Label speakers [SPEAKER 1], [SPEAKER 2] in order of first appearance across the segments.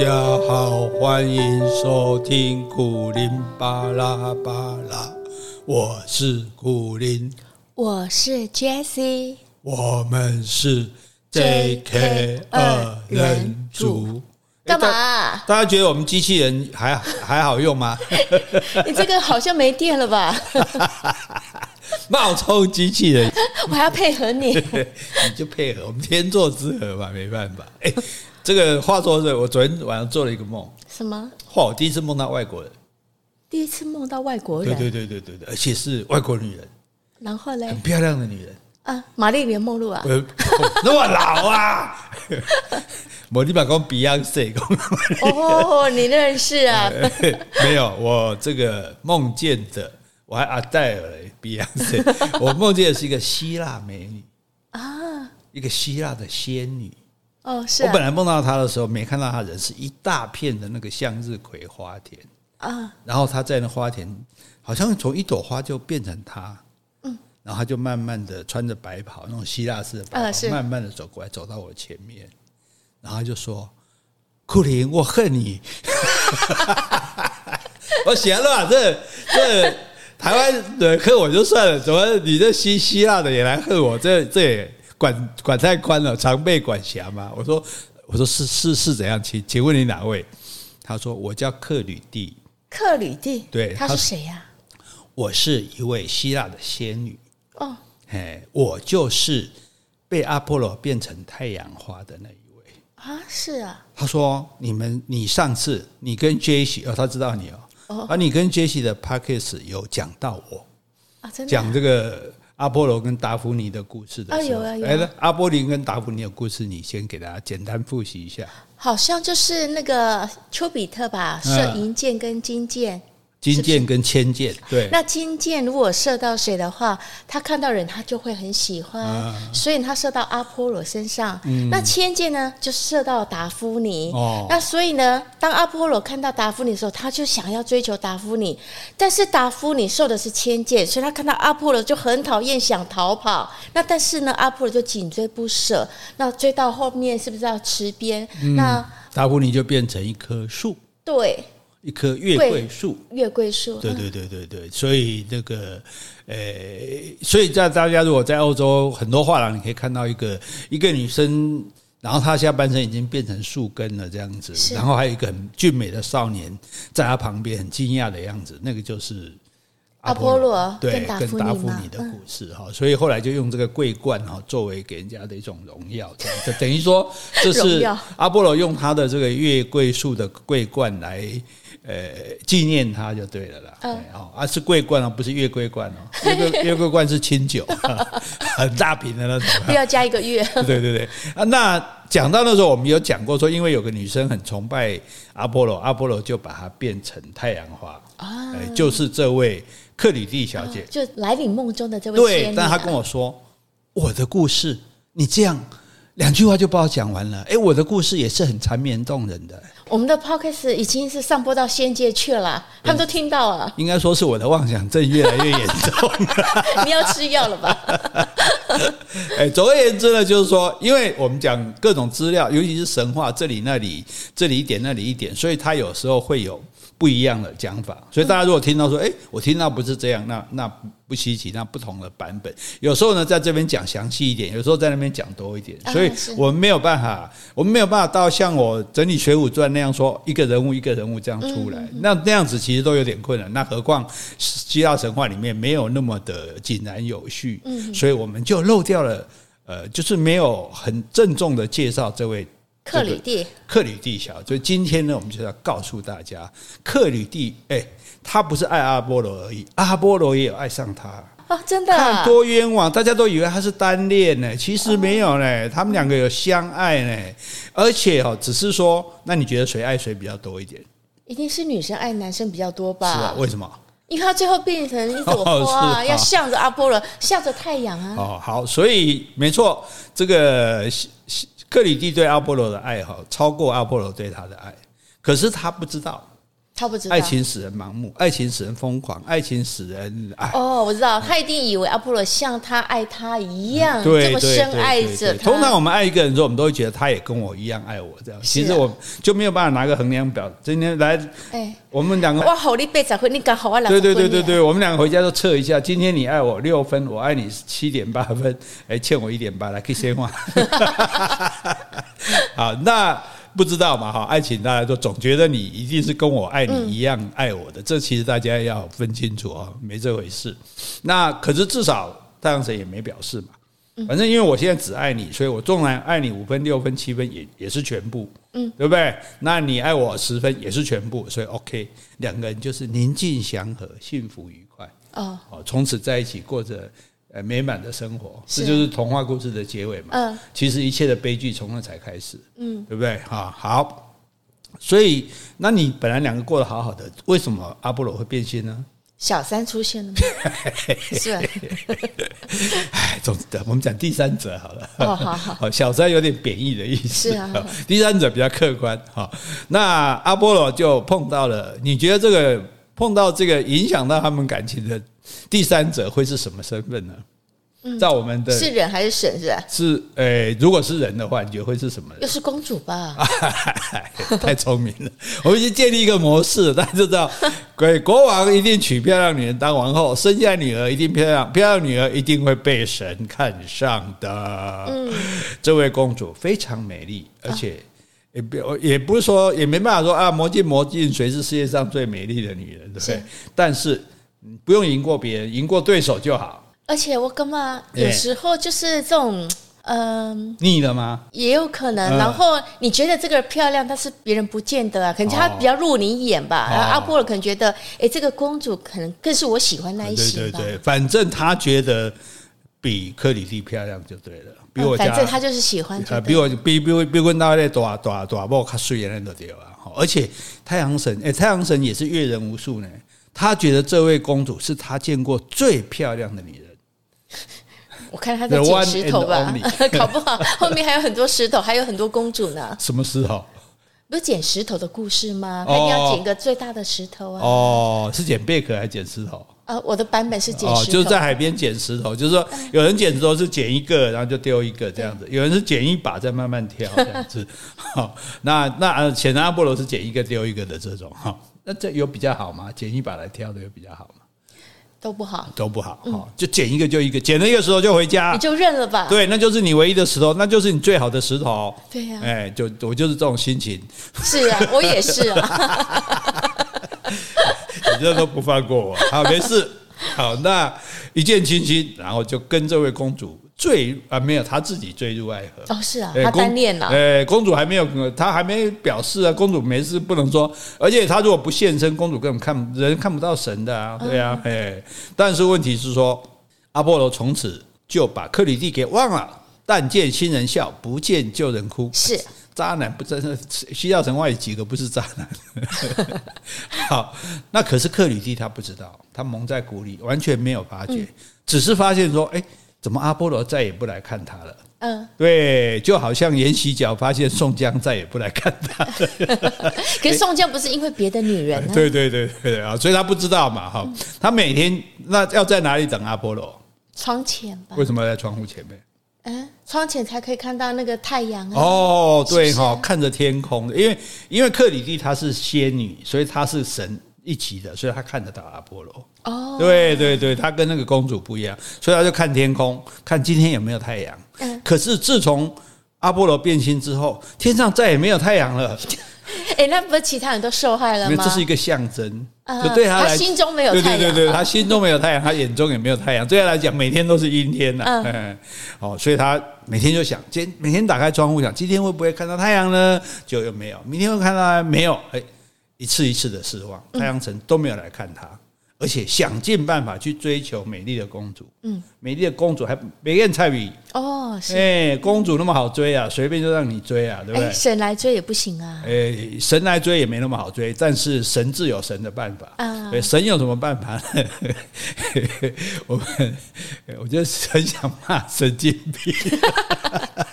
[SPEAKER 1] 家好，欢迎收听古林巴拉巴拉，我是古林，
[SPEAKER 2] 我是 Jessie，
[SPEAKER 1] 我们是 JK 二人组。
[SPEAKER 2] 干嘛、啊？
[SPEAKER 1] 大家觉得我们机器人还还好用吗？
[SPEAKER 2] 你这个好像没电了吧？
[SPEAKER 1] 冒充机器人，
[SPEAKER 2] 我还要配合你，
[SPEAKER 1] 你就配合我们天作之合吧，没办法。哎，这个话说是，我昨天晚上做了一个梦，
[SPEAKER 2] 什么？
[SPEAKER 1] 嚯，我第一次梦到外国人，
[SPEAKER 2] 第一次梦到外国人，
[SPEAKER 1] 对对对对对，而且是外国女人，
[SPEAKER 2] 然后嘞，
[SPEAKER 1] 很漂亮的女人。
[SPEAKER 2] 啊，玛丽莲梦露啊，
[SPEAKER 1] 那么老啊。我立马讲 Beyonce，
[SPEAKER 2] 哦，你认识啊？
[SPEAKER 1] 没有，我这个梦见的，我还阿黛尔嘞，Beyonce，我梦见的是一个希腊美女啊，一个希腊的仙女。
[SPEAKER 2] 哦，是。
[SPEAKER 1] 我本来梦到她的时候，没看到她人，是一大片的那个向日葵花田啊。然后她在那花田，好像从一朵花就变成她，嗯，然后她就慢慢的穿着白袍，那种希腊式的白袍，慢慢的走过来，走到我前面。然后就说：“库林，我恨你。”我写了这这台湾人恨我就算了，怎么你这希希腊的也来恨我？这这也管管太宽了，常被管辖嘛？我说我说是是是怎样？请请问你哪位？他说我叫克吕蒂。
[SPEAKER 2] 克吕蒂，
[SPEAKER 1] 对，
[SPEAKER 2] 他是谁呀？
[SPEAKER 1] 我是一位希腊的仙女。哦，哎，我就是被阿波罗变成太阳花的那一位。
[SPEAKER 2] 啊，是啊。
[SPEAKER 1] 他说：“你们，你上次你跟 Jessie 哦，他知道你哦，而、哦、你跟 Jessie 的 Podcast 有讲到我
[SPEAKER 2] 啊，真的
[SPEAKER 1] 讲这个阿波罗跟达芙妮的故事的时候，啊有啊有。哎，阿波罗跟达芙妮的故事，你先给大家简单复习一下。
[SPEAKER 2] 好像就是那个丘比特吧，射银箭跟金箭。”
[SPEAKER 1] 金箭跟千箭，对。
[SPEAKER 2] 那金箭如果射到谁的话，他看到人他就会很喜欢，啊、所以他射到阿波罗身上。嗯、那千箭呢，就射到达芙妮。哦。那所以呢，当阿波罗看到达芙妮的时候，他就想要追求达芙妮，但是达芙妮受的是千箭，所以他看到阿波罗就很讨厌，想逃跑。那但是呢，阿波罗就紧追不舍。那追到后面是不是要池边？嗯、那
[SPEAKER 1] 达芙妮就变成一棵树。
[SPEAKER 2] 对。
[SPEAKER 1] 一棵月桂树，
[SPEAKER 2] 月桂树，
[SPEAKER 1] 对对对对对，所以那个，呃，所以在大家如果在欧洲很多画廊，你可以看到一个一个女生，然后她下半身已经变成树根了这样子，然后还有一个很俊美的少年在她旁边很惊讶的样子，那个就是。
[SPEAKER 2] 阿波罗
[SPEAKER 1] 对跟达芙妮的故事哈，所以后来就用这个桂冠哈作为给人家的一种荣耀，这样就等于说这是阿波罗用他的这个月桂树的桂冠来呃纪念他就对了啦。嗯，哦，啊是桂冠哦，不是月桂冠哦，月桂月桂冠是清酒，很大瓶的那种，
[SPEAKER 2] 不要加一个月。
[SPEAKER 1] 对对对啊，那讲到那时候我们有讲过说，因为有个女生很崇拜阿波罗，阿波罗就把它变成太阳花啊，就是这位。克里蒂小姐，
[SPEAKER 2] 就来临梦中的这位。
[SPEAKER 1] 对，但她跟我说我的故事，你这样两句话就把我讲完了。哎，我的故事也是很缠绵动人的。
[SPEAKER 2] 我们的 podcast 已经是上播到仙界去了，他们都听到了。
[SPEAKER 1] 应该说是我的妄想症越来越严重。
[SPEAKER 2] 你要吃药了吧？
[SPEAKER 1] 哎，总而言之呢，就是说，因为我们讲各种资料，尤其是神话，这里那里，这里一点那里一点，所以它有时候会有。不一样的讲法，所以大家如果听到说，哎，我听到不是这样，那那不稀奇，那不同的版本，有时候呢在这边讲详细一点，有时候在那边讲多一点，所以我们没有办法，我们没有办法到像我整理《水浒传》那样说一个人物一个人物这样出来，那那样子其实都有点困难，那何况希腊神话里面没有那么的井然有序，所以我们就漏掉了，呃，就是没有很郑重的介绍这位。
[SPEAKER 2] 克里蒂，
[SPEAKER 1] 克里蒂小，所以今天呢，我们就要告诉大家，克里蒂，哎，他不是爱阿波罗而已，阿波罗也有爱上他
[SPEAKER 2] 啊，真的，看
[SPEAKER 1] 多冤枉，大家都以为他是单恋呢，其实没有呢，他们两个有相爱呢，而且哦，只是说，那你觉得谁爱谁比较多一点？
[SPEAKER 2] 一定是女生爱男生比较多吧？
[SPEAKER 1] 是啊，为什么？
[SPEAKER 2] 因为他最后变成一朵花，要向着阿波罗，向着太阳啊。
[SPEAKER 1] 哦，好，所以没错，这个。克里蒂对阿波罗的爱好超过阿波罗对他的爱，可是他不知道，
[SPEAKER 2] 他不知道，
[SPEAKER 1] 爱情使人盲目，爱情使人疯狂，爱情使人爱。
[SPEAKER 2] 哦，我知道，他一定以为阿波罗像他爱他一样，这么深爱着他。
[SPEAKER 1] 通常我们爱一个人的时候，我们都会觉得他也跟我一样爱我，这样。其实我就没有办法拿个衡量表。今天来，哎，我们两个，
[SPEAKER 2] 我好你八十分，你刚好我两分。
[SPEAKER 1] 对对对对对，我们两个回家都测一下，今天你爱我六分，我爱你七点八分，哎，欠我一点八，来可以先换。好，那。不知道嘛哈，爱情大家都总觉得你一定是跟我爱你一样爱我的，嗯、这其实大家要分清楚啊，没这回事。那可是至少太阳神也没表示嘛，反正因为我现在只爱你，所以我纵然爱你五分、六分、七分也也是全部，嗯，对不对？那你爱我十分也是全部，所以 OK，两个人就是宁静祥和、幸福愉快哦，从此在一起过着。呃，美满的生活，这就是童话故事的结尾嘛。嗯，其实一切的悲剧从那才开始。嗯，对不对？哈，好。所以，那你本来两个过得好好的，为什么阿波罗会变心呢？
[SPEAKER 2] 小三出现了吗？是。
[SPEAKER 1] 哎，总之，我们讲第三者好了。哦，好好。小三有点贬义的意思。是啊。第三者比较客观。哈，那阿波罗就碰到了。你觉得这个碰到这个影响到他们感情的？第三者会是什么身份呢？在我们的
[SPEAKER 2] 是人还是神？是吧？
[SPEAKER 1] 是诶、欸，如果是人的话，你觉得会是什么人？
[SPEAKER 2] 又是公主吧？
[SPEAKER 1] 太聪明了！我们已经建立一个模式，大家就知道，国王一定娶漂亮女人当王后，生下女儿一定漂亮，漂亮女儿一定会被神看上的。嗯，这位公主非常美丽，而且也不也不是说也没办法说啊，魔镜魔镜，谁是世界上最美丽的女人？对不对？是但是。不用赢过别人，赢过对手就好。
[SPEAKER 2] 而且我干嘛？有时候就是这种，嗯，
[SPEAKER 1] 腻了吗？
[SPEAKER 2] 也有可能。然后你觉得这个漂亮，但是别人不见得啊，可能他比较入你眼吧。然后阿波罗可能觉得，哎，这个公主可能更是我喜欢那一型吧。对对对，
[SPEAKER 1] 反正他觉得比克里蒂漂亮就对了。比我，
[SPEAKER 2] 反正他就是喜欢。
[SPEAKER 1] 比我比比比我那大大大波卡水的那个对啊。而且太阳神，哎，太阳神也是阅人无数呢。他觉得这位公主是他见过最漂亮的女人。
[SPEAKER 2] 我看他在捡石头吧，搞不好后面还有很多石头，还有很多公主呢。
[SPEAKER 1] 什么石头？
[SPEAKER 2] 不是捡石头的故事吗？他一定要捡个最大的石头啊！
[SPEAKER 1] 哦，是捡贝壳还是捡石头？
[SPEAKER 2] 啊，我的版本是捡石头，
[SPEAKER 1] 就是在海边捡石头，就是说有人捡石头是捡一个，然后就丢一个这样子；有人是捡一把再慢慢挑这样子。好，那那显然阿波罗是捡一个丢一个的这种哈。那这有比较好吗？捡一把来挑的有比较好吗？
[SPEAKER 2] 都不好，
[SPEAKER 1] 都不好。好，就捡一个就一个，捡了一个石头就回家，
[SPEAKER 2] 你就认了吧。
[SPEAKER 1] 对，那就是你唯一的石头，那就是你最好的石头。
[SPEAKER 2] 对呀，
[SPEAKER 1] 哎，就我就是这种心情。
[SPEAKER 2] 是啊，我也是啊。
[SPEAKER 1] 你这都不放过我，好，没事。好，那一见倾心，然后就跟这位公主。坠啊，没有，他自己坠入爱河。
[SPEAKER 2] 哦，是啊，他单恋了。
[SPEAKER 1] 哎，公主还没有，他还没表示啊。公主没事，不能说。而且他如果不现身，公主根本看人看不到神的啊，对啊，哎。但是问题是说，阿波罗从此就把克里蒂给忘了。但见新人笑，不见旧人哭。
[SPEAKER 2] 是
[SPEAKER 1] 渣男不真的？西腊神话有几个不是渣男？好，那可是克里蒂他不知道，他蒙在鼓里，完全没有发觉，只是发现说，哎。怎么阿波罗再也不来看他了？嗯，对，就好像颜希角发现宋江再也不来看他了。
[SPEAKER 2] 可是宋江不是因为别的女人 呢？
[SPEAKER 1] 对对对对啊，所以他不知道嘛哈。他每天那要在哪里等阿波罗？
[SPEAKER 2] 窗前吧。
[SPEAKER 1] 为什么要在窗户前面？
[SPEAKER 2] 嗯，窗前才可以看到那个太阳啊。
[SPEAKER 1] 哦，对哈，看着天空，因为因为克里蒂她是仙女，所以她是神。一起的，所以他看得到阿波罗。哦，对对对，他跟那个公主不一样，所以他就看天空，看今天有没有太阳。嗯，可是自从阿波罗变心之后，天上再也没有太阳了。
[SPEAKER 2] 哎，那不是其他人都受害了吗？
[SPEAKER 1] 这是一个象征，就对他来，
[SPEAKER 2] 他心中没有太阳。
[SPEAKER 1] 对对对对，他心中没有太阳，他眼中也没有太阳。对他来讲，每天都是阴天呐。嗯，哦，所以他每天就想，今每天打开窗户想，今天会不会看到太阳呢？就又没有，明天会看到没有？哎。一次一次的失望，太阳城都没有来看他，而且想尽办法去追求美丽的公主。嗯，美丽的公主还没见菜比哦，哎，公主那么好追啊，随便就让你追啊，对不对？
[SPEAKER 2] 神来追也不行啊。
[SPEAKER 1] 哎，神来追也没那么好追，但是神自有神的办法啊。神有什么办法 呢？我们我就很想骂神经病。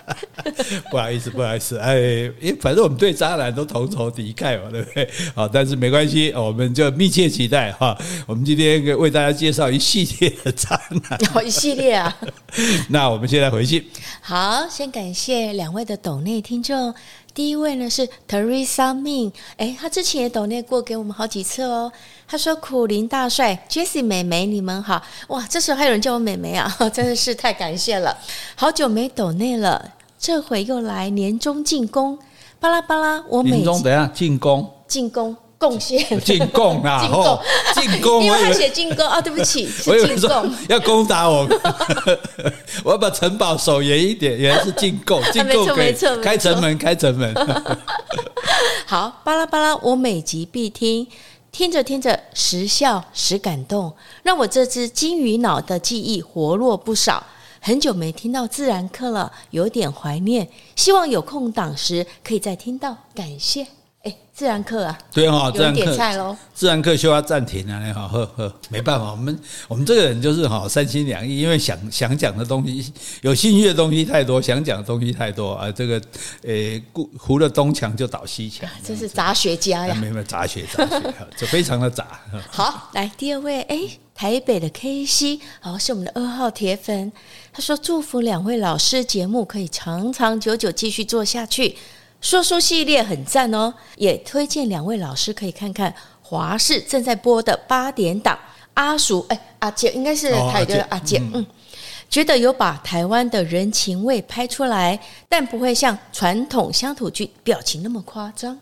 [SPEAKER 1] 不好意思，不好意思，哎，因为反正我们对渣男都同仇敌忾嘛，对不对？好，但是没关系，我们就密切期待哈。我们今天为大家介绍一系列的渣男，
[SPEAKER 2] 哦，一系列啊。
[SPEAKER 1] 那我们现在回去。
[SPEAKER 2] 好，先感谢两位的抖内听众。第一位呢是 Teresa Min，哎，他之前也抖内过给我们好几次哦。他说：“苦林大帅，Jessie 美眉，你们好哇！这时候还有人叫我美眉啊，真的是太感谢了。好久没抖内了，这回又来年终进攻，巴拉巴拉，我每
[SPEAKER 1] 年终等下进攻
[SPEAKER 2] 进攻。”贡献
[SPEAKER 1] 进贡啊！进贡进贡，
[SPEAKER 2] 因为他写进贡啊，对不起，是进贡
[SPEAKER 1] 要攻打我，我要把城堡守严一点。原来是进贡，进贡可以开城门，开城门。
[SPEAKER 2] 好，巴拉巴拉，我每集必听，听着听着时笑时感动，让我这只金鱼脑的记忆活络不少。很久没听到自然课了，有点怀念，希望有空档时可以再听到，感谢。自然课啊，
[SPEAKER 1] 对哈，自然
[SPEAKER 2] 课喽。
[SPEAKER 1] 自然课需要暂停啊，你好呵呵，没办法，我们我们这个人就是哈三心两意，因为想想讲的东西，有兴趣的东西太多，想讲的东西太多啊，这个诶，糊了东墙就倒西墙，
[SPEAKER 2] 这是杂学家呀，
[SPEAKER 1] 没有杂学杂学，这非常的杂。
[SPEAKER 2] 好，来第二位，哎，台北的 K C，好，是我们的二号铁粉，他说祝福两位老师节目可以长长久久继续做下去。说书系列很赞哦，也推荐两位老师可以看看华视正在播的八点档阿叔哎阿姐应该是台的阿姐嗯，觉得有把台湾的人情味拍出来，但不会像传统乡土剧表情那么夸张。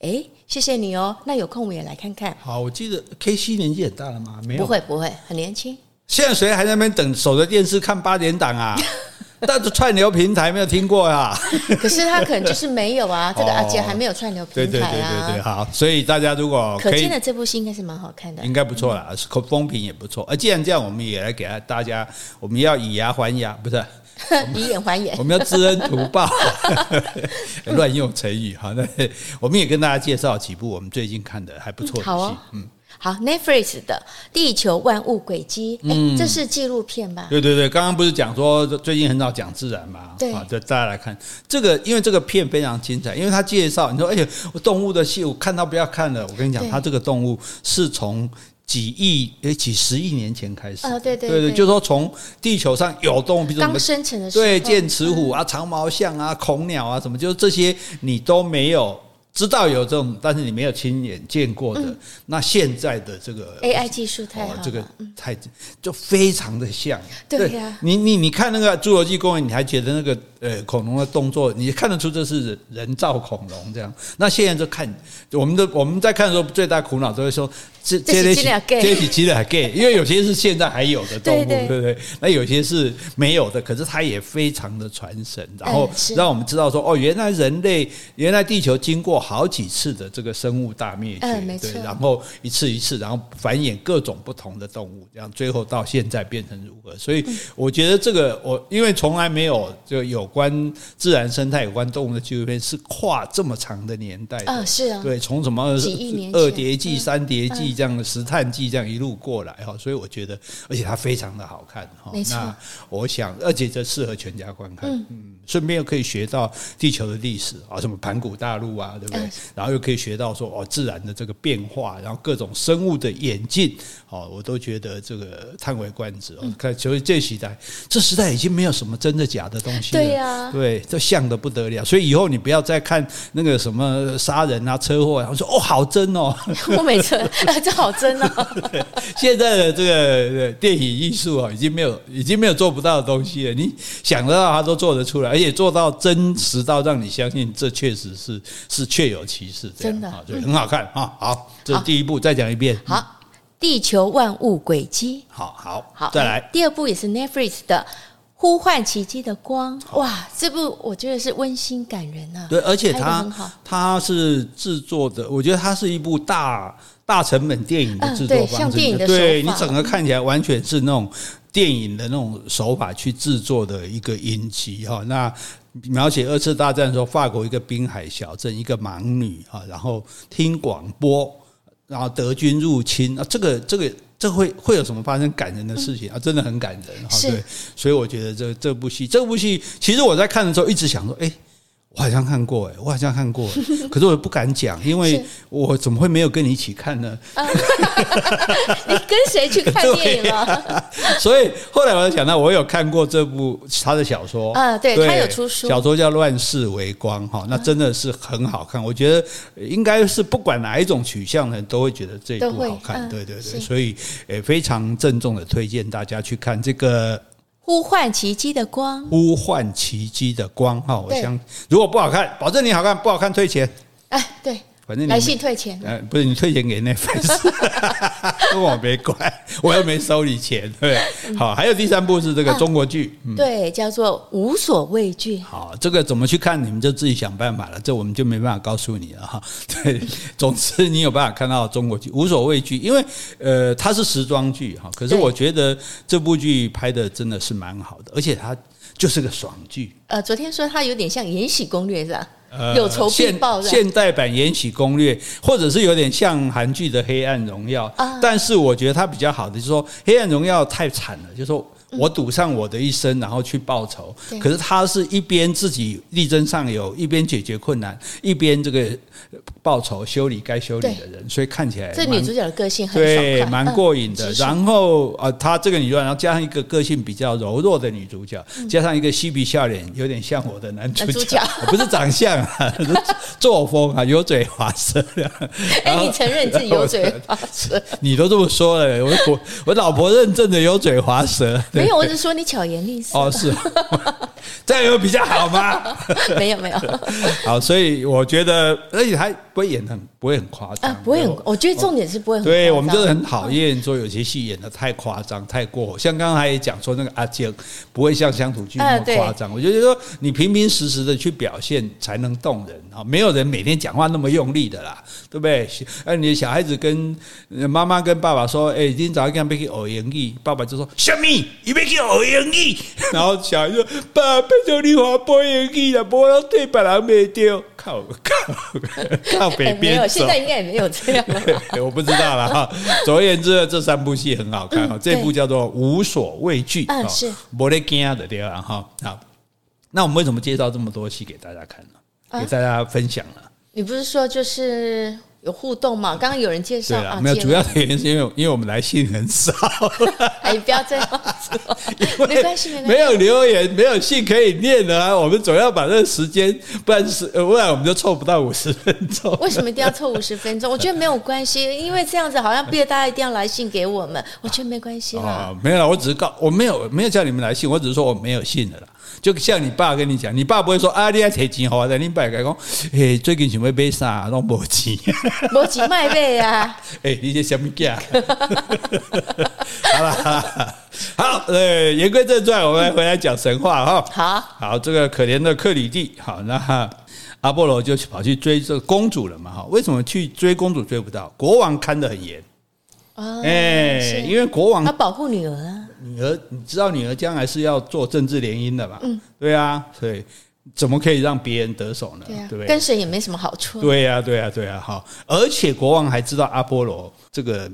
[SPEAKER 2] 哎，谢谢你哦，那有空我也来看看。
[SPEAKER 1] 好，我记得 K C 年纪很大了吗？没有，
[SPEAKER 2] 不会不会，很年轻。
[SPEAKER 1] 现在谁还在那边等守着电视看八点档啊？但是串流平台没有听过呀，
[SPEAKER 2] 可是他可能就是没有啊，这个阿杰还没有串流平台啊。对对对对对，
[SPEAKER 1] 好，所以大家如果
[SPEAKER 2] 可见的这部戏应该是蛮好看的，
[SPEAKER 1] 应该不错啦，风评也不错。而既然这样，我们也来给大家，我们要以牙还牙，不是
[SPEAKER 2] 以眼还眼，
[SPEAKER 1] 我们要知恩图报，乱用成语哈。那我们也跟大家介绍几部我们最近看的还不错的戏，嗯。
[SPEAKER 2] 好，Netflix 的《地球万物轨迹》，嗯，这是纪录片吧？
[SPEAKER 1] 对对对，刚刚不是讲说最近很少讲自然嘛？
[SPEAKER 2] 对，
[SPEAKER 1] 好，就大家来看这个，因为这个片非常精彩，因为他介绍，你说，哎呀，动物的戏我看到不要看了。我跟你讲，它这个动物是从几亿、诶几十亿年前开始，
[SPEAKER 2] 哦，对对
[SPEAKER 1] 对对，就是说从地球上有动物，比如
[SPEAKER 2] 刚生成的时候，
[SPEAKER 1] 对，剑齿虎啊、长毛象啊、恐鸟啊什么，就是这些你都没有。知道有这种，但是你没有亲眼见过的。嗯、那现在的这个
[SPEAKER 2] AI 技术太好了，
[SPEAKER 1] 这个太就非常的像。
[SPEAKER 2] 对呀、啊，
[SPEAKER 1] 你你你看那个《侏罗纪公园》，你还觉得那个呃恐龙的动作，你看得出这是人造恐龙这样。那现在就看我们的我们在看的时候，最大苦恼都会说。这这些这些其实还 gay，因为有些是现在还有的动物，对不对？那有些是没有的，可是它也非常的传神，然后让我们知道说，哦，原来人类，原来地球经过好几次的这个生物大灭绝，对，然后一次一次，然后繁衍各种不同的动物，这样最后到现在变成如何？所以我觉得这个我因为从来没有就有关自然生态、有关动物的纪录片是跨这么长的年代的，
[SPEAKER 2] 是啊，
[SPEAKER 1] 对，从什么二叠纪、三叠纪。这样的石炭纪这样一路过来哈，所以我觉得，而且它非常的好看哈。那我想，而且这适合全家观看。嗯，顺便又可以学到地球的历史啊，什么盘古大陆啊，对不对？然后又可以学到说哦，自然的这个变化，然后各种生物的演进，哦，我都觉得这个叹为观止哦。看，所以这时代，这时代已经没有什么真的假的东西了。对呀，对，都像的不得了。所以以后你不要再看那个什么杀人啊、车祸，然后说哦，好真哦。
[SPEAKER 2] 我每次。这好真哦！
[SPEAKER 1] 现在的这个电影艺术啊，已经没有，已经没有做不到的东西了。你想得到，他都做得出来，而且做到真实到让你相信，这确实是是确有其事。
[SPEAKER 2] 真的
[SPEAKER 1] 啊，对，很好看啊。好，这是第一部，再讲一遍。
[SPEAKER 2] 好，地球万物轨迹。
[SPEAKER 1] 好好好，再来。
[SPEAKER 2] 第二部也是 Netflix 的。呼唤奇迹的光，哇！这部我觉得是温馨感人啊。
[SPEAKER 1] 对，而且它它是制作的，我觉得它是一部大大成本电影的制作方式。
[SPEAKER 2] 像电影的
[SPEAKER 1] 对你整个看起来完全是那种电影的那种手法去制作的一个影集哈。那描写二次大战的时候，法国一个滨海小镇，一个盲女啊，然后听广播，然后德军入侵啊，这个这个。这会会有什么发生感人的事情啊？真的很感人哈。对，所以我觉得这这部戏，这部戏其实我在看的时候一直想说，哎。我好像看过哎，我好像看过，可是我不敢讲，因为我怎么会没有跟你一起看呢？
[SPEAKER 2] 你跟谁去看电影了？
[SPEAKER 1] 所以后来我就想到，我有看过这部他的小说
[SPEAKER 2] 啊，对，他有出书，
[SPEAKER 1] 小说叫《乱世为光》哈，那真的是很好看。我觉得应该是不管哪一种取向的人都会觉得这一部好看，对对对，所以也非常郑重的推荐大家去看这个。
[SPEAKER 2] 呼唤奇迹的光，
[SPEAKER 1] 呼唤奇迹的光哈！我想，如果不好看，保证你好看，不好看退钱。
[SPEAKER 2] 哎，对。反正来信退钱，
[SPEAKER 1] 呃，不是你退钱给那粉丝，跟我没关，我又没收你钱，对。好，还有第三部是这个中国剧，
[SPEAKER 2] 嗯，对，叫做无所畏惧。
[SPEAKER 1] 好，这个怎么去看，你们就自己想办法了，这我们就没办法告诉你了哈。对，总之你有办法看到中国剧无所畏惧，因为呃，它是时装剧哈，可是我觉得这部剧拍的真的是蛮好的，而且它就是个爽剧。
[SPEAKER 2] 呃，昨天说它有点像《延禧攻略》是吧？有仇必报的
[SPEAKER 1] 现代版《延禧攻略》，或者是有点像韩剧的《黑暗荣耀》，但是我觉得它比较好的就是说，《黑暗荣耀》太惨了，就是说。我赌上我的一生，然后去报仇。可是他是一边自己力争上游，一边解决困难，一边这个报仇修理该修理的人，所以看起来
[SPEAKER 2] 这女主角的个性很
[SPEAKER 1] 对，蛮过瘾的。然后啊，她这个女主角，然后加上一个个性比较柔弱的女主角，加上一个嬉皮笑脸，有点像我的男主角，不是长相啊，是作风啊，油 嘴滑舌。
[SPEAKER 2] 哎，你承认自己油嘴滑舌？
[SPEAKER 1] 你都这么说了，我我我老婆认证的油嘴滑舌。
[SPEAKER 2] 没有，我是说你巧言令色。
[SPEAKER 1] 哦，是，这样有比较好吗？
[SPEAKER 2] 没有，没有。
[SPEAKER 1] 好，所以我觉得，而且还不会演很，不会很夸张。
[SPEAKER 2] 不会很，我觉得重点是不会很。
[SPEAKER 1] 对，我们就是很讨厌说有些戏演的太夸张、太过火。像刚才也讲说那个阿健不会像乡土剧那么夸张。我觉得说你平平实实的去表现才能动人啊，没有人每天讲话那么用力的啦，对不对？哎，你的小孩子跟妈妈跟爸爸说：“哎，今天早上跟他们去学英语。”爸爸就说：“什么？你要去学英语？” 然后小孩说：“爸，别叫你学背英语了，不然对别人没丢。”靠靠靠北边走，
[SPEAKER 2] 现在应该也没有这样。
[SPEAKER 1] 我不知道了哈。总而言之，这三部戏很好看哈。这部叫做《无所畏惧》，嗯，是没得惊的地方哈。好，那我们为什么介绍这么多戏给大家看呢？给大家分享了。
[SPEAKER 2] 你不是说就是？有互动嘛？刚刚有人介绍啊，
[SPEAKER 1] 没有，主要的原因是因为因为我们来信很少。
[SPEAKER 2] 哎，不要这样子，没关系，没关系。
[SPEAKER 1] 没有留言，没有信可以念的啊。我们总要把这个时间，不然是不然我们就凑不到五十分钟。
[SPEAKER 2] 为什么一定要凑五十分钟？我觉得没有关系，因为这样子好像逼得大家一定要来信给我们。我觉得没关系啦。
[SPEAKER 1] 没有了，我只是告我没有没有叫你们来信，我只是说我没有信的啦。就像你爸跟你讲，你爸不会说啊，你要提钱好，但你爸讲，哎，最近想要买啥，拢无钱，
[SPEAKER 2] 无钱卖买啊！
[SPEAKER 1] 哎，你这什么价？好了好呃，言归正传，我们回来讲神话哈。
[SPEAKER 2] 好，
[SPEAKER 1] 好，这个可怜的克里蒂，好，那阿波罗就跑去追这个公主了嘛？哈，为什么去追公主追不到？国王看得很严。哎，因为国王
[SPEAKER 2] 他保护女儿啊，
[SPEAKER 1] 女儿你知道女儿将来是要做政治联姻的嘛？嗯，对啊，所以怎么可以让别人得手呢？对不对？
[SPEAKER 2] 跟谁也没什么好处。
[SPEAKER 1] 对呀，对呀，对呀，好，而且国王还知道阿波罗这个，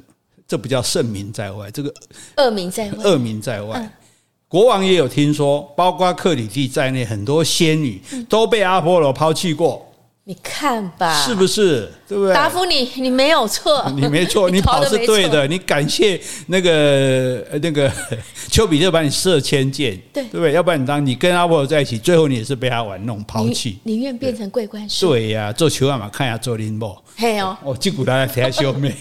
[SPEAKER 1] 这不叫圣名在外，这个
[SPEAKER 2] 恶名在外，
[SPEAKER 1] 恶名在外。国王也有听说，包括克里蒂在内，很多仙女都被阿波罗抛弃过。
[SPEAKER 2] 你看吧，
[SPEAKER 1] 是不是？对不对？
[SPEAKER 2] 达芙妮，你没有错，
[SPEAKER 1] 你没错，你跑是对的。你感谢那个那个 丘比特把你射千箭，对对不对？要不然你当你跟阿波罗在一起，最后你也是被他玩弄抛弃，
[SPEAKER 2] 宁愿变成桂冠树。
[SPEAKER 1] 对呀，做球干嘛？看一下做林波。
[SPEAKER 2] 嘿哦，
[SPEAKER 1] 哦，这股大家听下秀妹，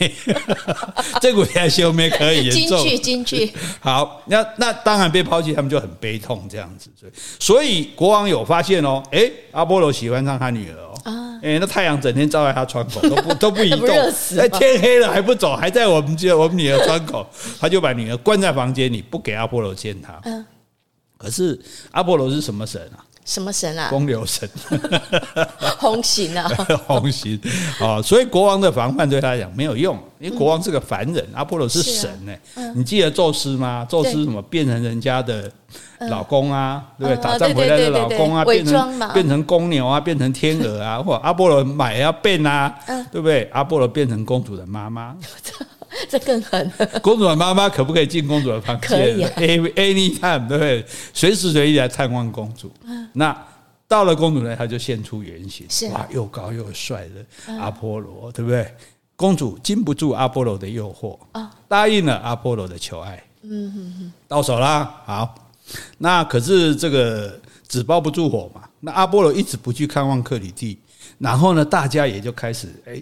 [SPEAKER 1] 这股听下秀妹可以演奏。
[SPEAKER 2] 京剧，京剧。
[SPEAKER 1] 好，那那当然被抛弃，他们就很悲痛这样子。所以，所以国王有发现哦，哎，阿波罗喜欢上他女儿。哦！哎，那太阳整天照在他窗口，都不都不移动。哎，天黑了还不走，还在我们家我们女儿窗口，他就把女儿关在房间里，不给阿波罗见他。嗯。可是阿波罗是什么神啊？
[SPEAKER 2] 什么神啊？
[SPEAKER 1] 公牛神。
[SPEAKER 2] 红心啊！
[SPEAKER 1] 红心啊！所以国王的防范对他来讲没有用，因为国王是个凡人，阿波罗是神呢。你记得宙斯吗？宙斯什么变成人家的？老公啊，对不对？打仗回来的老公啊，变成变成公牛啊，变成天鹅啊，或阿波罗买要变啊，对不对？阿波罗变成公主的妈妈，
[SPEAKER 2] 这更狠。
[SPEAKER 1] 公主的妈妈可不可以进公主的房间？
[SPEAKER 2] 可以啊
[SPEAKER 1] ，anytime 对不对？随时随地来探望公主。嗯，那到了公主呢，她就现出原形，是哇，又高又帅的阿波罗，对不对？公主经不住阿波罗的诱惑，答应了阿波罗的求爱。嗯哼哼，到手啦。好，那可是这个纸包不住火嘛。那阿波罗一直不去看望克里蒂，然后呢，大家也就开始哎。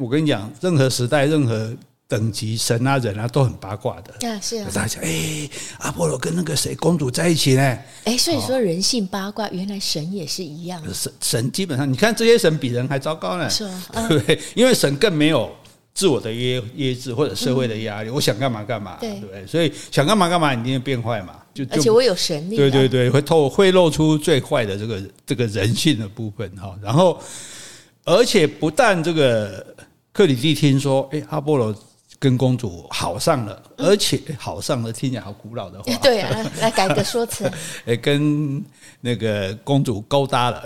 [SPEAKER 1] 我跟你讲，任何时代、任何等级神啊、人啊，都很八卦的。
[SPEAKER 2] 啊，是啊。
[SPEAKER 1] 大家讲，哎，阿波罗跟那个谁公主在一起呢？
[SPEAKER 2] 哎，所以说人性八卦，原来神也是一样。
[SPEAKER 1] 神神基本上，你看这些神比人还糟糕呢，是啊，对不 对？因为神更没有自我的约约制或者社会的压力，我想干嘛干嘛，对不对？所以想干嘛干嘛，你一定会变坏嘛。就
[SPEAKER 2] 而且我有神力，
[SPEAKER 1] 对对对，会透会露出最坏的这个这个人性的部分哈。然后，而且不但这个。克里蒂听说，哎，阿波罗跟公主好上了，而且好上了，听起来好古老的话。
[SPEAKER 2] 对啊，来改个说辞。
[SPEAKER 1] 哎，跟那个公主勾搭了，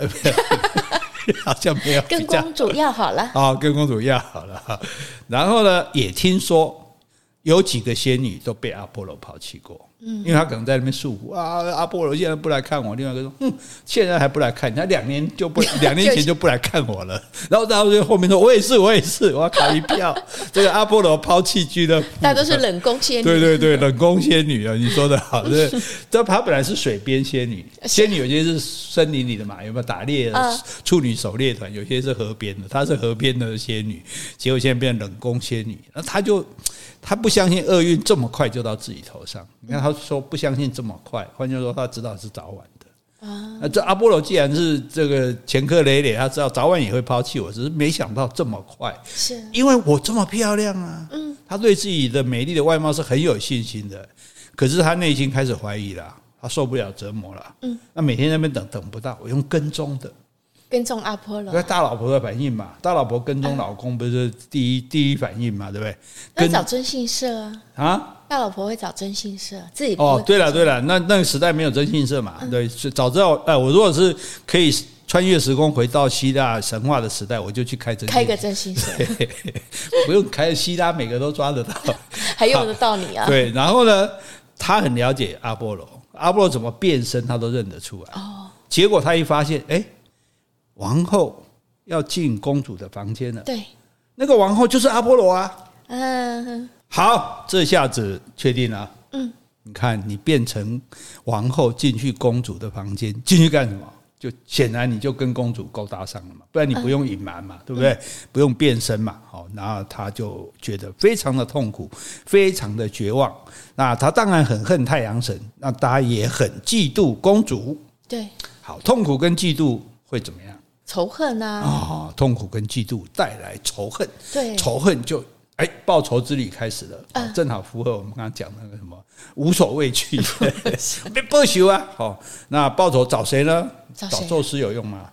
[SPEAKER 1] 好像没有。
[SPEAKER 2] 跟公主要好了。
[SPEAKER 1] 啊，跟公主要好了。然后呢，也听说有几个仙女都被阿波罗抛弃过。嗯，因为他可能在那边诉苦啊，阿波罗现在不来看我。另外一个说，嗯，现在还不来看，他两年就不，两年前就不来看我了。然后，然后就后面说，我也是，我也是，我要卡一票。这个阿波罗抛弃俱乐部，
[SPEAKER 2] 大家都是冷宫仙女。
[SPEAKER 1] 对对对，冷宫仙女啊，你说的好。这这她本来是水边仙女，仙女有些是森林里的嘛，有没有打猎的处女狩猎团？有些是河边的，她是河边的仙女，结果现在变冷宫仙女。那她就她不相信厄运这么快就到自己头上。你看她。说不相信这么快，换句话说，他知道是早晚的啊。那这阿波罗既然是这个前科累累，他知道早晚也会抛弃我，只是没想到这么快。是因为我这么漂亮啊。嗯，他对自己的美丽的外貌是很有信心的，可是他内心开始怀疑了，他受不了折磨了。嗯，那每天在那边等等不到，我用跟踪的。
[SPEAKER 2] 跟踪阿波罗，
[SPEAKER 1] 那大老婆的反应嘛，大老婆跟踪老公不是第一第一反应嘛，对不对？
[SPEAKER 2] 跟找征信社啊啊！大老婆会找征信社，自己
[SPEAKER 1] 哦。对了对了，那那个时代没有征信社嘛，对，早知道哎，我如果是可以穿越时空回到希腊神话的时代，我就去开征
[SPEAKER 2] 开个征信社，
[SPEAKER 1] 不用开希腊每个都抓得到，
[SPEAKER 2] 还用得到你啊？
[SPEAKER 1] 对，然后呢，他很了解阿波罗，阿波罗怎么变身他都认得出来哦。结果他一发现，哎。王后要进公主的房间了。对，那个王后就是阿波罗啊。嗯，好，这下子确定了。嗯，你看，你变成王后进去公主的房间，进去干什么？就显然你就跟公主勾搭上了嘛，不然你不用隐瞒嘛，对不对？不用变身嘛。好，然后他就觉得非常的痛苦，非常的绝望。那他当然很恨太阳神，那他也很嫉妒公主。对，好，痛苦跟嫉妒会怎么样？
[SPEAKER 2] 仇恨呐！
[SPEAKER 1] 啊，痛苦跟嫉妒带来仇恨，
[SPEAKER 2] 对，
[SPEAKER 1] 仇恨就哎，报仇之旅开始了，正好符合我们刚刚讲的那个什么无所畏惧，别报仇啊！好，那报仇找谁呢？找宙斯有用吗？